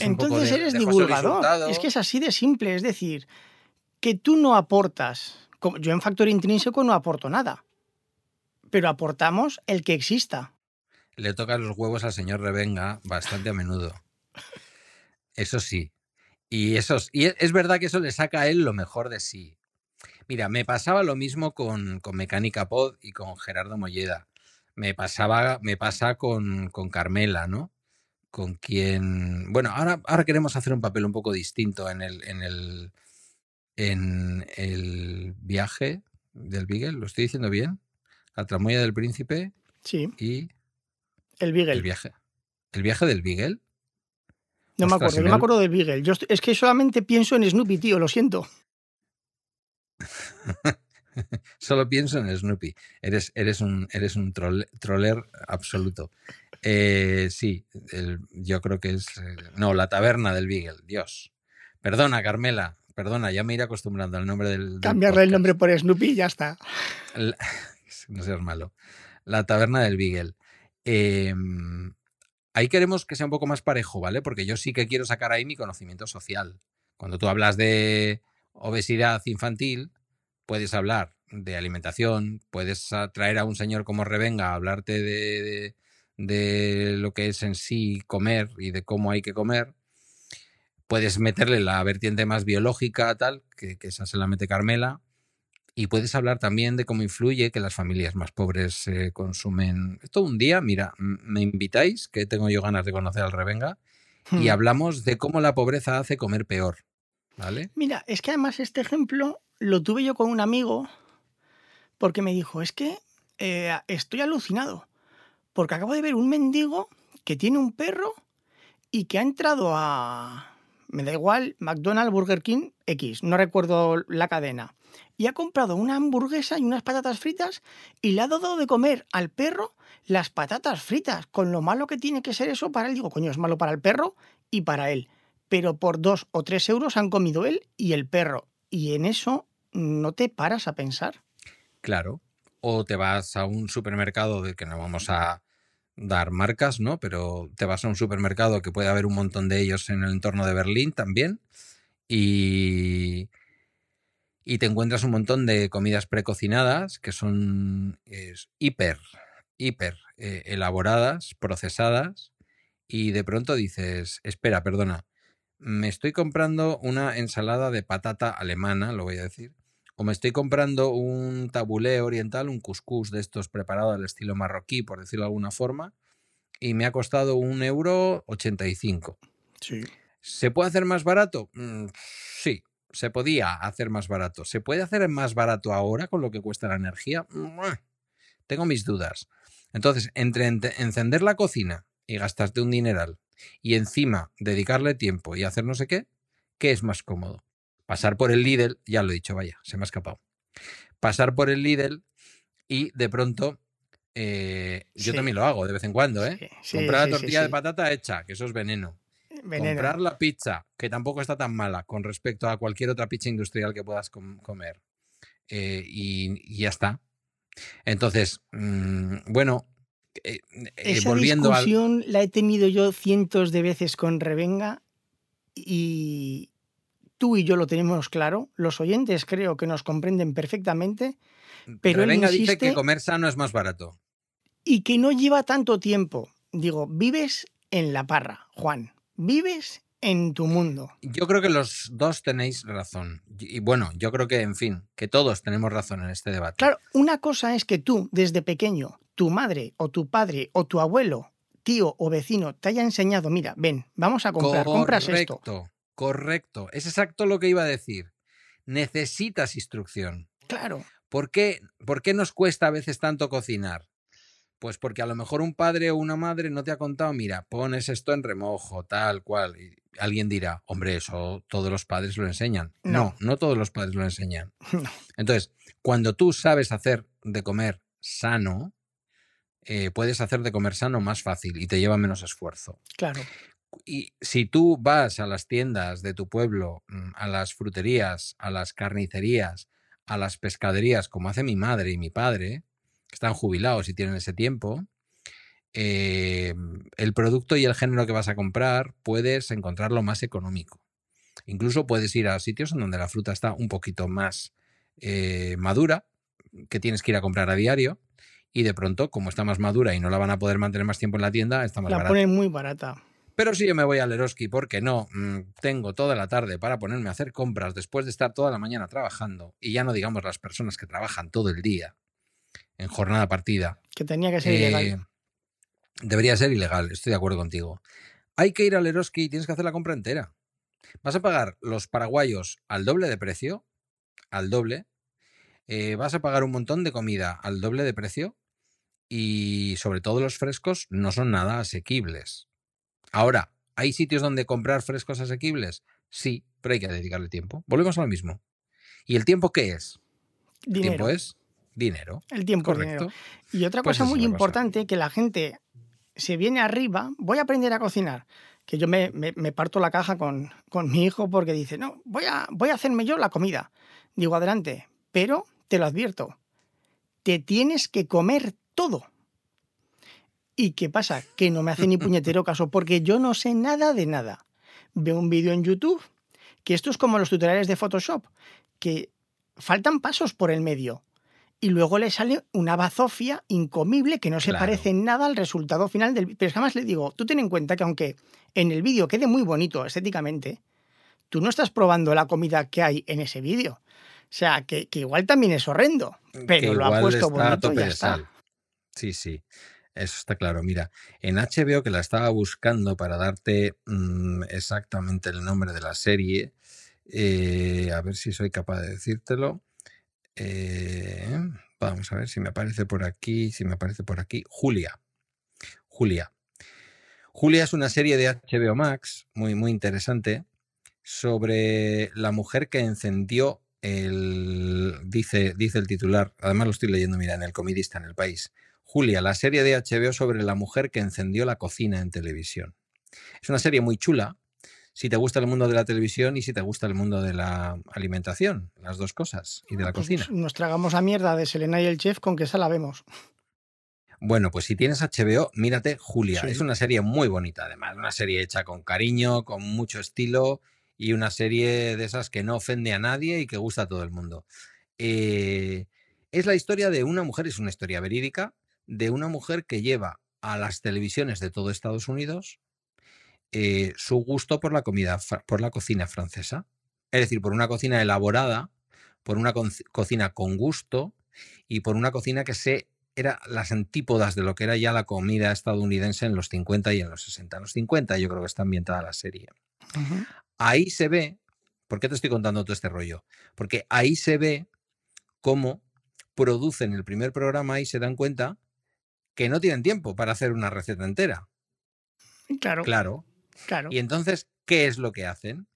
Entonces eres divulgador. Es que es así de simple. Es decir, que tú no aportas. Yo en factor intrínseco no aporto nada. Pero aportamos el que exista. Le tocan los huevos al señor Revenga bastante a menudo. Eso sí, y, esos, y es verdad que eso le saca a él lo mejor de sí. Mira, me pasaba lo mismo con, con Mecánica Pod y con Gerardo Molleda. Me pasaba, me pasa con, con Carmela, ¿no? Con quien. Bueno, ahora, ahora queremos hacer un papel un poco distinto en el, en el, en el viaje del Beagle. ¿Lo estoy diciendo bien? La tramoya del príncipe. Sí. Y. El Beagle. El viaje. ¿El viaje del Beagle? No me acuerdo, yo me acuerdo de Beagle. Yo es que solamente pienso en Snoopy, tío, lo siento. [laughs] [laughs] Solo pienso en Snoopy. Eres, eres un, eres un troller absoluto. Eh, sí, yo creo que es. Eh, no, la taberna del Beagle, Dios. Perdona, Carmela, perdona, ya me iré acostumbrando al nombre del. Cambiarle el nombre por Snoopy y ya está. [laughs] no seas malo. La taberna del Beagle. Eh, Ahí queremos que sea un poco más parejo, ¿vale? Porque yo sí que quiero sacar ahí mi conocimiento social. Cuando tú hablas de obesidad infantil, puedes hablar de alimentación, puedes traer a un señor como Revenga a hablarte de, lo que es en sí comer y de cómo hay que comer. Puedes meterle la vertiente más biológica, tal, que, que esa se la mete Carmela. Y puedes hablar también de cómo influye que las familias más pobres eh, consumen. Esto un día, mira, me invitáis, que tengo yo ganas de conocer al Revenga, y hmm. hablamos de cómo la pobreza hace comer peor. Mira, es que además este ejemplo lo tuve yo con un amigo porque me dijo, es que eh, estoy alucinado, porque acabo de ver un mendigo que tiene un perro y que ha entrado a, me da igual, McDonald's, Burger King, X, no recuerdo la cadena y ha comprado una hamburguesa y unas patatas fritas y le ha dado de comer al perro las patatas fritas, con lo malo que tiene que ser eso para él. Digo, coño, es malo para el perro y para él. Pero por dos o tres euros han comido él y el perro. Y en eso no te paras a pensar. Claro. O te vas a un supermercado de que no vamos a dar marcas, ¿no? Pero te vas a un supermercado que puede haber un montón de ellos en el entorno de Berlín también. Y, y te encuentras un montón de comidas precocinadas que son hiper, hiper eh, elaboradas, procesadas, y de pronto dices, espera, perdona, me estoy comprando una ensalada de patata alemana, lo voy a decir, o me estoy comprando un tabulé oriental, un couscous de estos preparados al estilo marroquí, por decirlo de alguna forma, y me ha costado un euro 85. Sí. ¿Se puede hacer más barato? Mm, sí, se podía hacer más barato. ¿Se puede hacer más barato ahora con lo que cuesta la energía? Tengo mis dudas. Entonces, entre encender la cocina y gastarte un dineral y encima dedicarle tiempo y hacer no sé qué, ¿qué es más cómodo? Pasar por el Lidl, ya lo he dicho, vaya, se me ha escapado. Pasar por el Lidl y de pronto, eh, yo también lo hago de vez en cuando, ¿eh? Comprar la tortilla de patata hecha, que eso es veneno. Comprar la pizza, que tampoco está tan mala con respecto a cualquier otra pizza industrial que puedas comer. Eh, y, ya está. Entonces, mm, bueno, eh, Esa discusión la he tenido yo cientos de veces con Revenga y, tú y yo lo tenemos claro, los oyentes creo que nos comprenden perfectamente, pero él insiste, dice que comer sano es más barato. Y que no lleva tanto tiempo. Digo, vives en la parra, Juan. Vives en tu mundo. Yo creo que los dos tenéis razón. Y bueno, yo creo que, en fin, que todos tenemos razón en este debate. Claro, una cosa es que tú, desde pequeño, tu madre o tu padre o tu abuelo, tío o vecino te haya enseñado, mira, ven, vamos a comprar, compras esto. Correcto, es exacto lo que iba a decir. Necesitas instrucción. Claro. ¿Por qué, ¿Por qué nos cuesta a veces tanto cocinar? Pues porque a lo mejor un padre o una madre no te ha contado, mira, pones esto en remojo, tal cual. Y alguien dirá, hombre, eso todos los padres lo enseñan. No, no, todos los padres lo enseñan. [laughs] Entonces, cuando tú sabes hacer de comer sano, eh, puedes hacer de comer sano más fácil y te lleva menos esfuerzo. Claro y si tú vas a las tiendas de tu pueblo, mm, a las fruterías, a las carnicerías, a las pescaderías, como hace mi madre y mi padre, están jubilados y tienen ese tiempo, eh, el producto y el género que vas a comprar puedes encontrarlo más económico. Incluso puedes ir a sitios en donde la fruta está un poquito más eh, madura, que tienes que ir a comprar a diario, y de pronto, como está más madura y no la van a poder mantener más tiempo en la tienda, está más barata. La ponen muy barata. Pero si yo me voy a Leroski, porque no, mm, tengo toda la tarde para ponerme a hacer compras después de estar toda la mañana trabajando, y ya no digamos las personas que trabajan todo el día en jornada partida. Que tenía que ser ilegal. Eh, debería ser ilegal, estoy de acuerdo contigo. Hay que ir a Leroski y tienes que hacer la compra entera. Vas a pagar los paraguayos al doble de precio, al doble. Eh, vas a pagar un montón de comida al doble de precio y sobre todo los frescos no son nada asequibles. Ahora, ¿hay sitios donde comprar frescos asequibles? Sí, pero hay que dedicarle tiempo. Volvemos a lo mismo. ¿Y el tiempo qué es? Dinero. El tiempo es dinero. El tiempo es dinero. Y otra pues cosa muy importante, que la gente se viene arriba, voy a aprender a cocinar. Que yo me, parto la caja con, con, mi hijo porque dice, no, voy a, voy a hacerme yo la comida. Digo, adelante, pero te lo advierto, te tienes que comer todo. ¿Y qué pasa? Que no me hace ni [laughs] puñetero caso porque yo no sé nada de nada. Veo un vídeo en YouTube, que esto es como los tutoriales de Photoshop, que faltan pasos por el medio. Y luego le sale una bazofia incomible que no se parece en nada al resultado final del vídeo. Pero jamás le digo, tú ten en cuenta que aunque en el vídeo quede muy bonito estéticamente, tú no estás probando la comida que hay en ese vídeo. O sea, que, igual también es horrendo, pero lo ha puesto bonito y ya está. Sí, sí. Eso está claro. Mira, en HBO que la estaba buscando para darte mm, exactamente el nombre de la serie, eh, a ver si soy capaz de decírtelo. Eh, vamos a ver si me aparece por aquí, si me aparece por aquí. Julia. Julia. Julia es una serie de HBO Max muy, muy interesante sobre la mujer que encendió el, dice, dice el titular, además lo estoy leyendo, mira, en el comidista, en el país Julia, la serie de HBO sobre la mujer que encendió la cocina en televisión. Es una serie muy chula si te gusta el mundo de la televisión y si te gusta el mundo de la alimentación, las dos cosas, y de la pues cocina. Nos tragamos a mierda de Selena y el chef con que esa la vemos. Bueno, pues si tienes HBO, mírate Julia. Es una serie muy bonita, además. Una serie hecha con cariño, con mucho estilo y una serie de esas que no ofende a nadie y que gusta a todo el mundo. Eh, es la historia de una mujer, es una historia verídica, de una mujer que lleva a las televisiones de todo Estados Unidos eh, su gusto por la comida, por la cocina francesa. Es decir, por una cocina elaborada por una cocina con gusto y por una cocina que se era las antípodas de lo que era ya la comida estadounidense en los 50 y en los 60. En los 50 yo creo que está ambientada la serie. Ahí se ve, ¿por qué te estoy contando todo este rollo? Porque ahí se ve cómo producen el primer programa y se dan cuenta que no tienen tiempo para hacer una receta entera. Claro. Claro. Y entonces, ¿qué es lo que hacen?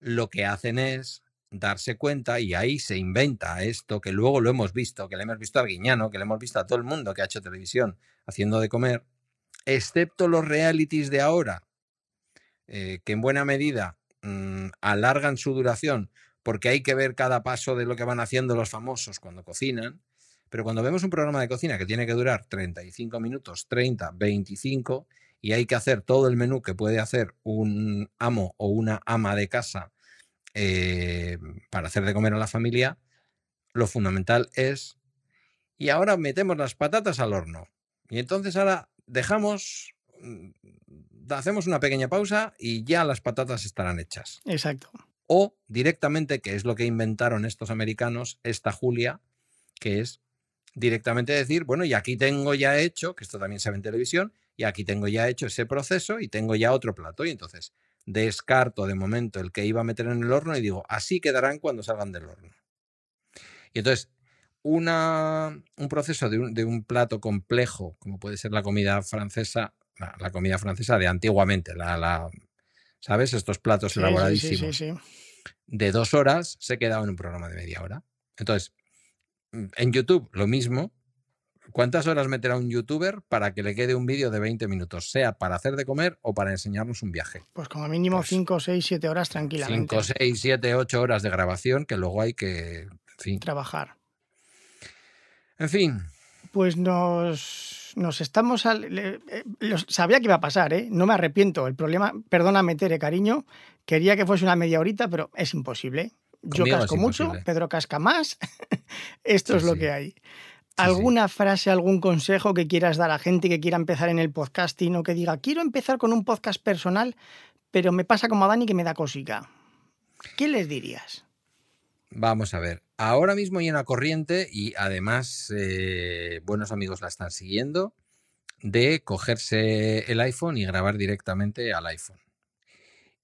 Lo que hacen es darse cuenta y ahí se inventa esto que luego lo hemos visto, que le hemos visto al Guiñano, que le hemos visto a todo el mundo que ha hecho televisión haciendo de comer, excepto los realities de ahora, eh, que en buena medida mm, alargan su duración porque hay que ver cada paso de lo que van haciendo los famosos cuando cocinan. Pero cuando vemos un programa de cocina que tiene que durar 35 minutos, 30, 25, y hay que hacer todo el menú que puede hacer un amo o una ama de casa eh, para hacer de comer a la familia, lo fundamental es, y ahora metemos las patatas al horno. Y entonces ahora dejamos, mm, hacemos una pequeña pausa y ya las patatas estarán hechas. Exacto. O directamente, que es lo que inventaron estos americanos, esta Julia, que es directamente decir, bueno, y aquí tengo ya hecho, que esto también se ve en televisión, y aquí tengo ya hecho ese proceso y tengo ya otro plato. Y entonces descarto de momento el que iba a meter en el horno y digo, así quedarán cuando salgan del horno. Y entonces, una, un proceso de un, plato complejo, como puede ser la comida francesa, la, comida francesa de antiguamente, la, ¿sabes? Estos platos elaboradísimos. de dos horas se quedaba en un programa de media hora. Entonces, en YouTube lo mismo, ¿Cuántas horas meterá un youtuber para que le quede un vídeo de 20 minutos? Sea para hacer de comer o para enseñarnos un viaje. Pues como mínimo 5, 6, 7 horas tranquilamente. 5, 6, 7, 8 horas de grabación que luego hay que trabajar. En fin. Pues nos, nos estamos... Eh, sabía que iba a pasar, ¿eh? No me arrepiento. El problema, perdóname, Tere, cariño, quería que fuese una media horita, pero es imposible. Yo casco mucho, Pedro casca más. [laughs] Esto es lo que hay. ¿Alguna frase, algún consejo que quieras dar a gente que quiera empezar en el podcasting o que diga, quiero empezar con un podcast personal, pero me pasa como a Dani que me da cosica? ¿Qué les dirías? Vamos a ver, ahora mismo hay una corriente y además eh, buenos amigos la están siguiendo de cogerse el iPhone y grabar directamente al iPhone.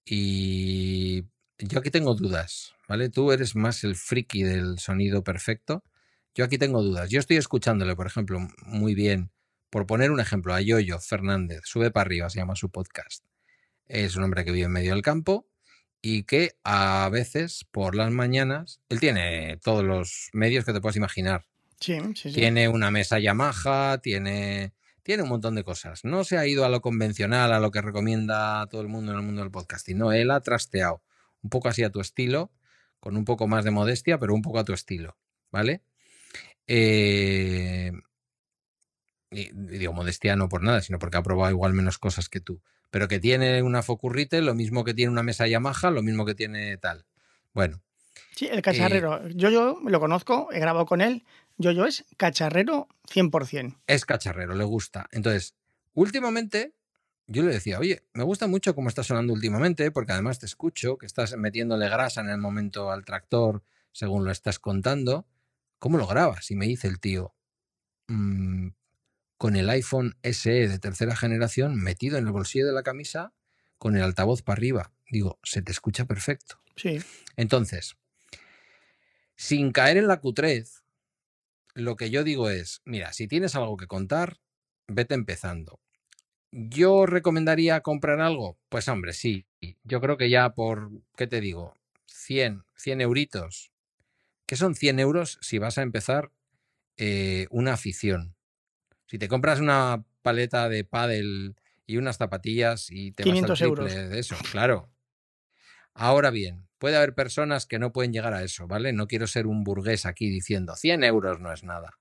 Y yo aquí tengo dudas, ¿vale? Tú eres más el friki del sonido perfecto yo aquí tengo dudas. Yo estoy escuchándole, por ejemplo, muy bien, por poner un ejemplo, a Yoyo Fernández, Sube para arriba, se llama su podcast. Es un hombre que vive en medio del campo y que a veces, por las mañanas, él tiene todos los medios que te puedas imaginar. Sí, sí, sí. Tiene una mesa Yamaha, tiene, tiene un montón de cosas. No se ha ido a lo convencional, a lo que recomienda todo el mundo en el mundo del podcasting. No, él ha trasteado un poco así a tu estilo, con un poco más de modestia, pero un poco a tu estilo, ¿vale? Eh, y, digo, modestia no por nada, sino porque ha probado igual menos cosas que tú. Pero que tiene una Focurrite, lo mismo que tiene una mesa Yamaha, lo mismo que tiene tal. Bueno. Sí, el cacharrero. yo, yo lo conozco, he grabado con él. Yo, yo es cacharrero 100%. Es cacharrero, le gusta. Entonces, últimamente, yo le decía, oye, me gusta mucho cómo está sonando últimamente, porque además te escucho, que estás metiéndole grasa en el momento al tractor, según lo estás contando. ¿Cómo lo grabas? Y me dice el tío, mm, con el iPhone SE de tercera generación metido en el bolsillo de la camisa, con el altavoz para arriba. Digo, se te escucha perfecto. Sí. Entonces, sin caer en la cutrez, lo que yo digo es, mira, si tienes algo que contar, vete empezando. ¿Yo recomendaría comprar algo? Pues hombre, sí. Yo creo que ya por, ¿qué te digo? 100, 100 euritos ¿Qué son 100 euros si vas a empezar eh, una afición? Si te compras una paleta de pádel y unas zapatillas y te vas al triple euros. de eso, claro. Ahora bien, puede haber personas que no pueden llegar a eso, ¿vale? No quiero ser un burgués aquí diciendo 100 euros no es nada.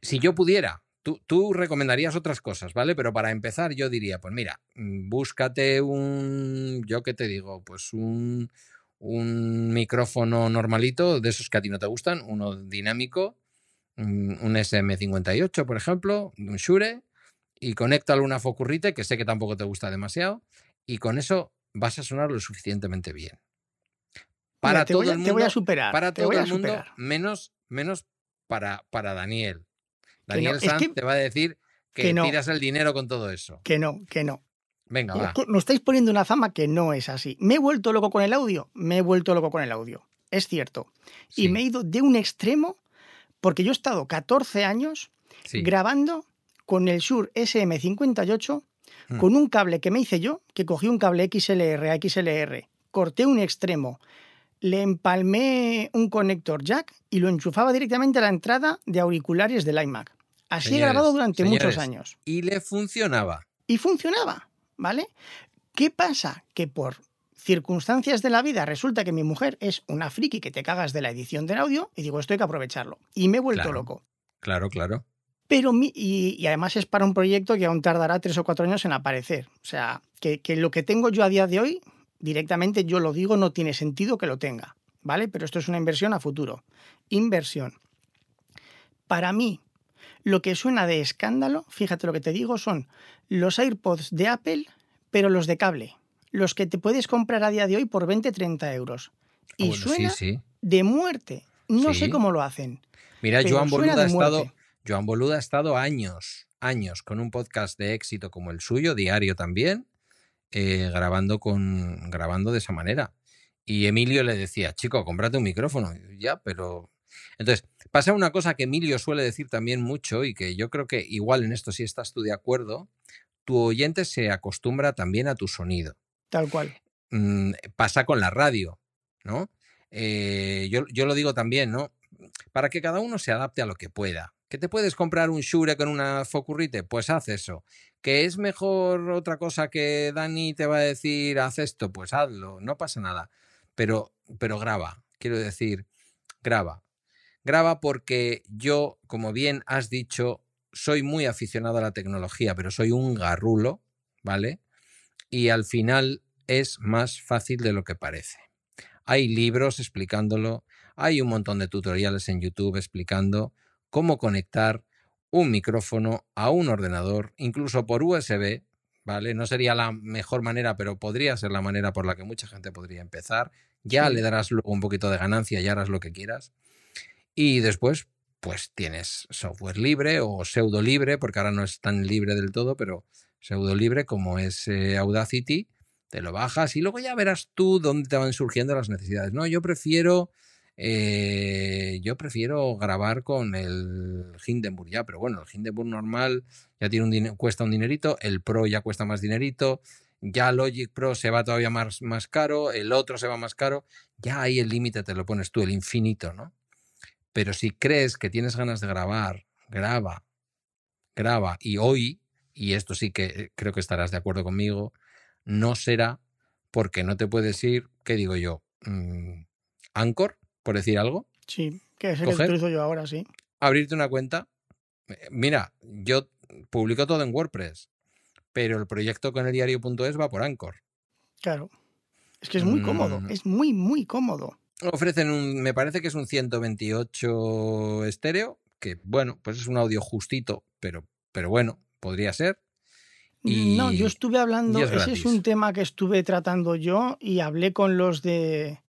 Si yo pudiera, tú, tú recomendarías otras cosas, ¿vale? Pero para empezar yo diría, pues mira, mm, búscate un, yo qué te digo, pues un, un micrófono normalito, de esos que a ti no te gustan, uno dinámico, un SM58, por ejemplo, un Shure, y conéctalo a una Focurrite, que sé que tampoco te gusta demasiado, y con eso vas a sonar lo suficientemente bien. Para te, todo voy a, el te mundo. voy a superar. para te todo voy a el mundo, superar. menos, menos para, para Daniel. Daniel no, es Sanz que- te va a decir que, que no. tiras el dinero con todo eso. Que no, que no. Venga, va. Me estáis poniendo una fama que no es así. ¿Me he vuelto loco con el audio? Me he vuelto loco con el audio. Es cierto. Y me he ido de un extremo porque yo he estado 14 años sí. grabando con el Shure SM58 Mm. con un cable que me hice yo, que cogí un cable XLR a XLR, corté un extremo, le empalmé un conector jack y lo enchufaba directamente a la entrada de auriculares del iMac. Así he grabado durante muchos años. Y le funcionaba. Y funcionaba, ¿vale? ¿Qué pasa? Que por circunstancias de la vida resulta que mi mujer es una friki que te cagas de la edición del audio y digo, esto hay que aprovecharlo. Y me he vuelto Claro. loco. Claro, claro. Pero mi- y, y además es para un proyecto que aún tardará tres o cuatro años en aparecer. O sea, que, que lo que tengo yo a día de hoy, directamente yo lo digo, no tiene sentido que lo tenga. ¿Vale? Pero esto es una inversión a futuro. Inversión. Para mí, lo que suena de escándalo, fíjate lo que te digo, son los AirPods de Apple, pero los de cable. Los que te puedes comprar a día de hoy por 20-30 euros. Y Bueno, suena sí, sí. de muerte. No Sí. sé cómo lo hacen. Mira, Joan Boluda ha estado. Joan Boluda ha estado años, años con un podcast de éxito como el suyo, diario también, eh, grabando con grabando de esa manera. Y Emilio le decía, chico, cómprate un micrófono. Y yo, ya, pero. Entonces, pasa una cosa que Emilio suele decir también mucho y que yo creo que igual en esto sí estás tú de acuerdo. Tu oyente se acostumbra también a tu sonido. Tal cual. Mm, pasa con la radio, ¿no? Eh, yo, yo lo digo también, ¿no? Para que cada uno se adapte a lo que pueda. ¿Que te puedes comprar un Shure con una Focurrite? Pues haz eso. ¿Que es mejor otra cosa que Dani te va a decir, haz esto? Pues hazlo, no pasa nada. Pero, pero graba, quiero decir, graba. Graba porque yo, como bien has dicho, soy muy aficionado a la tecnología, pero soy un garrulo, ¿vale? Y al final es más fácil de lo que parece. Hay libros explicándolo, hay un montón de tutoriales en YouTube explicando cómo conectar un micrófono a un ordenador, incluso por USB, ¿vale? No sería la mejor manera, pero podría ser la manera por la que mucha gente podría empezar. Ya Sí. le darás luego un poquito de ganancia y harás lo que quieras. Y después, pues tienes software libre o pseudo libre, porque ahora no es tan libre del todo, pero pseudo libre como es eh, Audacity, te lo bajas y luego ya verás tú dónde te van surgiendo las necesidades. No, yo prefiero, eh, yo prefiero grabar con el Hindenburg ya, pero bueno, el Hindenburg normal ya tiene un cuesta un dinerito, el Pro ya cuesta más dinerito, ya Logic Pro se va todavía más, más caro, el otro se va más caro, ya ahí el límite te lo pones tú, el infinito, ¿no? Pero si crees que tienes ganas de grabar, graba, graba. Y hoy, y esto sí que eh, creo que estarás de acuerdo conmigo, no será porque no te puedes ir, ¿qué digo yo? Mm, Anchor, por decir algo, Sí, que es el que utilizo yo ahora, sí. abrirte una cuenta. Eh, Mira, yo publico todo en WordPress, pero el proyecto con el diario.es va por Anchor. Claro. Es que es muy cómodo, Mm. es muy, muy cómodo. Ofrecen un, me parece que es un 128 estéreo, que bueno, pues es un audio justito, pero, pero bueno, podría ser. Y, No, yo estuve hablando, es ese es un tema que estuve tratando yo y hablé con los de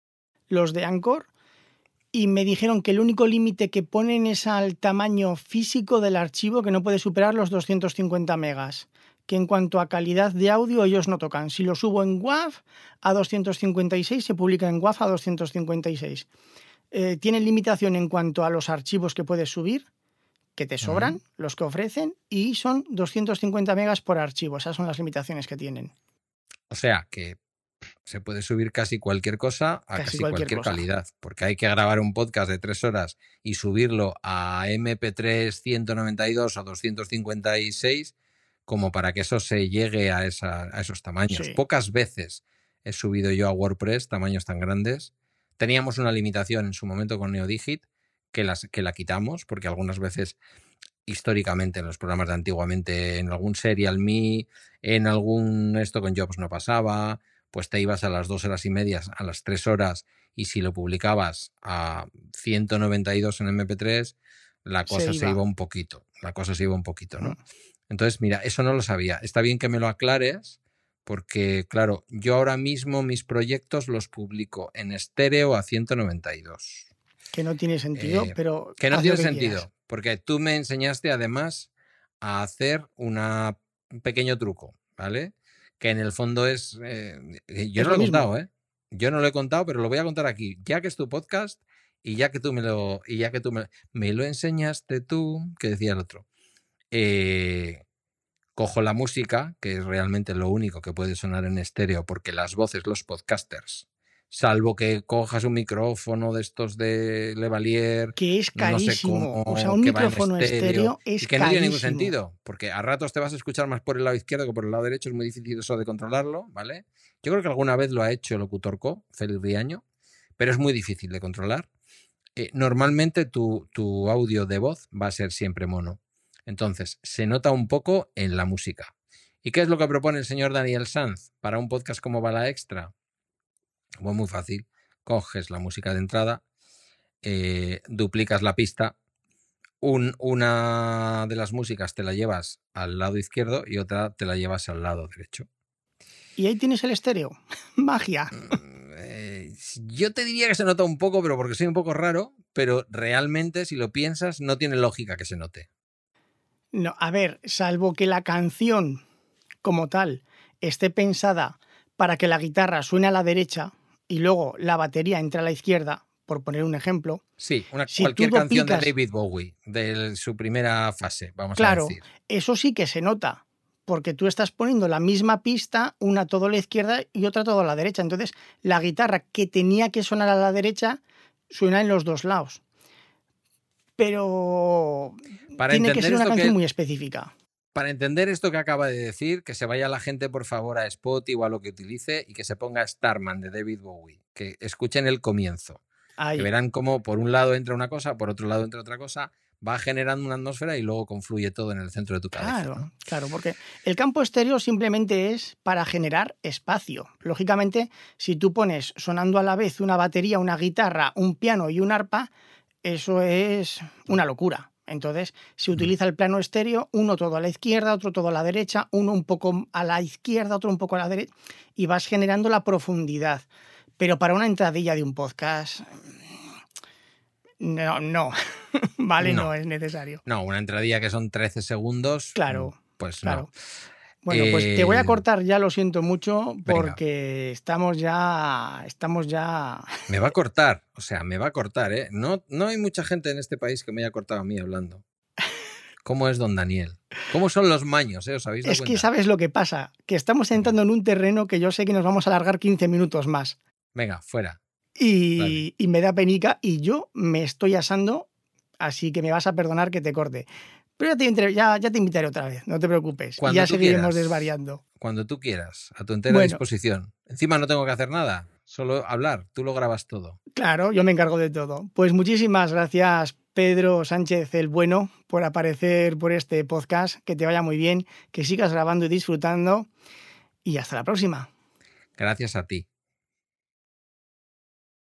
los de Anchor y me dijeron que el único límite que ponen es al tamaño físico del archivo que no puede superar los 250 megas. Que en cuanto a calidad de audio ellos no tocan. Si lo subo en WAV a 256 se publica en WAV a 256. Eh, tienen limitación en cuanto a los archivos que puedes subir, que te sobran, los que ofrecen, y son 250 megas por archivo. Esas son las limitaciones que tienen. O sea que se puede subir casi cualquier cosa a Casi casi, cualquier calidad, porque hay que grabar un podcast de tres horas y subirlo a MP3 192 o 256 como para que eso se llegue a, esa- a esos tamaños. Sí. Pocas veces he subido yo a WordPress tamaños tan grandes. Teníamos una limitación en su momento con NeoDigit que, las, que la quitamos porque algunas veces históricamente en los programas de antiguamente en algún Serial Me, en algún esto con Jobs no pasaba, pues te ibas a las dos horas y medias, a las tres horas, y si lo publicabas a 192 en MP3, la cosa se iba. iba un poquito, la cosa se iba un poquito, ¿no? Mm. Entonces, mira, eso no lo sabía. Está bien que me lo aclares, Porque, claro, yo ahora mismo mis proyectos los publico en estéreo a 192. Que no tiene sentido, Eh, pero. Que no tiene que sentido, quieras. porque tú me enseñaste además a hacer una, un pequeño truco, ¿vale? Que en el fondo es... eh, eh, yo Es no lo lo he contado, ¿eh? Yo no lo he contado, pero lo voy a contar aquí, ya que es tu podcast y ya que tú me lo, y ya que tú me, me lo enseñaste tú, que decía el otro. Eh, cojo la música, que es realmente lo único que puede sonar en estéreo, porque las voces, los podcasters, salvo que cojas un micrófono de estos de Levalier, Que es no sé carísimo. o sea, cómo, un micrófono estéreo es y que no tiene ningún carísimo. sentido, porque a ratos te vas a escuchar más por el lado izquierdo que por el lado derecho, es muy difícil eso de controlarlo, ¿vale? Yo creo que alguna vez lo ha hecho el locutor Co, Félix Riaño, pero es muy difícil de controlar. Eh, normalmente tu, tu audio de voz va a ser siempre mono. Entonces, se nota un poco en la música. ¿Y qué es lo que propone el señor Daniel Sanz para un podcast como Bala Extra? Pues muy fácil. Coges la música de entrada, eh, duplicas la pista, un- una de las músicas te la llevas al lado izquierdo y otra te la llevas al lado derecho. Y ahí tienes el estéreo. [laughs] Magia. Eh, yo te diría que se nota un poco, pero porque soy un poco raro, pero realmente si lo piensas no tiene lógica que se note. No, a ver, salvo que la canción como tal esté pensada para que la guitarra suene a la derecha y luego la batería entre a la izquierda, por poner un ejemplo, Sí, una, Si cualquier canción de David Bowie, de su primera fase, vamos Claro. a decir. eso sí que se nota, porque tú estás poniendo la misma pista, una todo a la izquierda y otra todo a la derecha. Entonces, la guitarra que tenía que sonar a la derecha suena en los dos lados. Pero Para tiene que ser una canción que- muy específica. Para entender esto que acaba de decir, que se vaya la gente, por favor, a Spotify o a lo que utilice y que se ponga Starman de David Bowie. Que escuchen el comienzo. Ahí. Que verán cómo por un lado entra una cosa, por otro lado entra otra cosa, va generando una atmósfera y luego confluye todo en el centro de tu cabeza. Claro, ¿no? claro, porque el campo estéreo simplemente es para generar espacio. Lógicamente, si tú pones sonando a la vez una batería, una guitarra, un piano y un arpa, eso es una locura. Entonces, se utiliza el plano estéreo, uno todo a la izquierda, otro todo a la derecha, uno un poco a la izquierda, otro un poco a la derecha, y vas generando la profundidad. Pero para una entradilla de un podcast, no, no, [laughs] vale, no. No. es necesario. No, una entradilla que son 13 segundos. Claro, mm, Pues claro. no. Bueno, pues te voy a Eh, cortar ya, lo siento mucho, venga. porque estamos ya, estamos ya. [laughs] Me va a cortar, o sea, me va a cortar, ¿eh? No, no hay mucha gente en este país que me haya cortado a mí hablando. ¿Cómo es don Daniel? ¿Cómo son los maños, eh? ¿Os habéis dado Es que sabes lo que pasa, que estamos entrando en un terreno que yo sé que nos vamos a alargar 15 minutos más. Venga, fuera. Y, Vale. y me da penica y yo me estoy asando, así que me vas a perdonar que te corte. Pero ya te, ya, ya te invitaré otra vez, no te preocupes. Cuando ya seguiremos quieras. desvariando. Cuando tú quieras, a tu entera Bueno. disposición. Encima no tengo que hacer nada, solo hablar. Tú lo grabas todo. Claro, yo me encargo de todo. Pues muchísimas gracias, Pedro Sánchez el Bueno, por aparecer por este podcast. Que te vaya muy bien, que sigas grabando y disfrutando. Y hasta la próxima. Gracias a ti.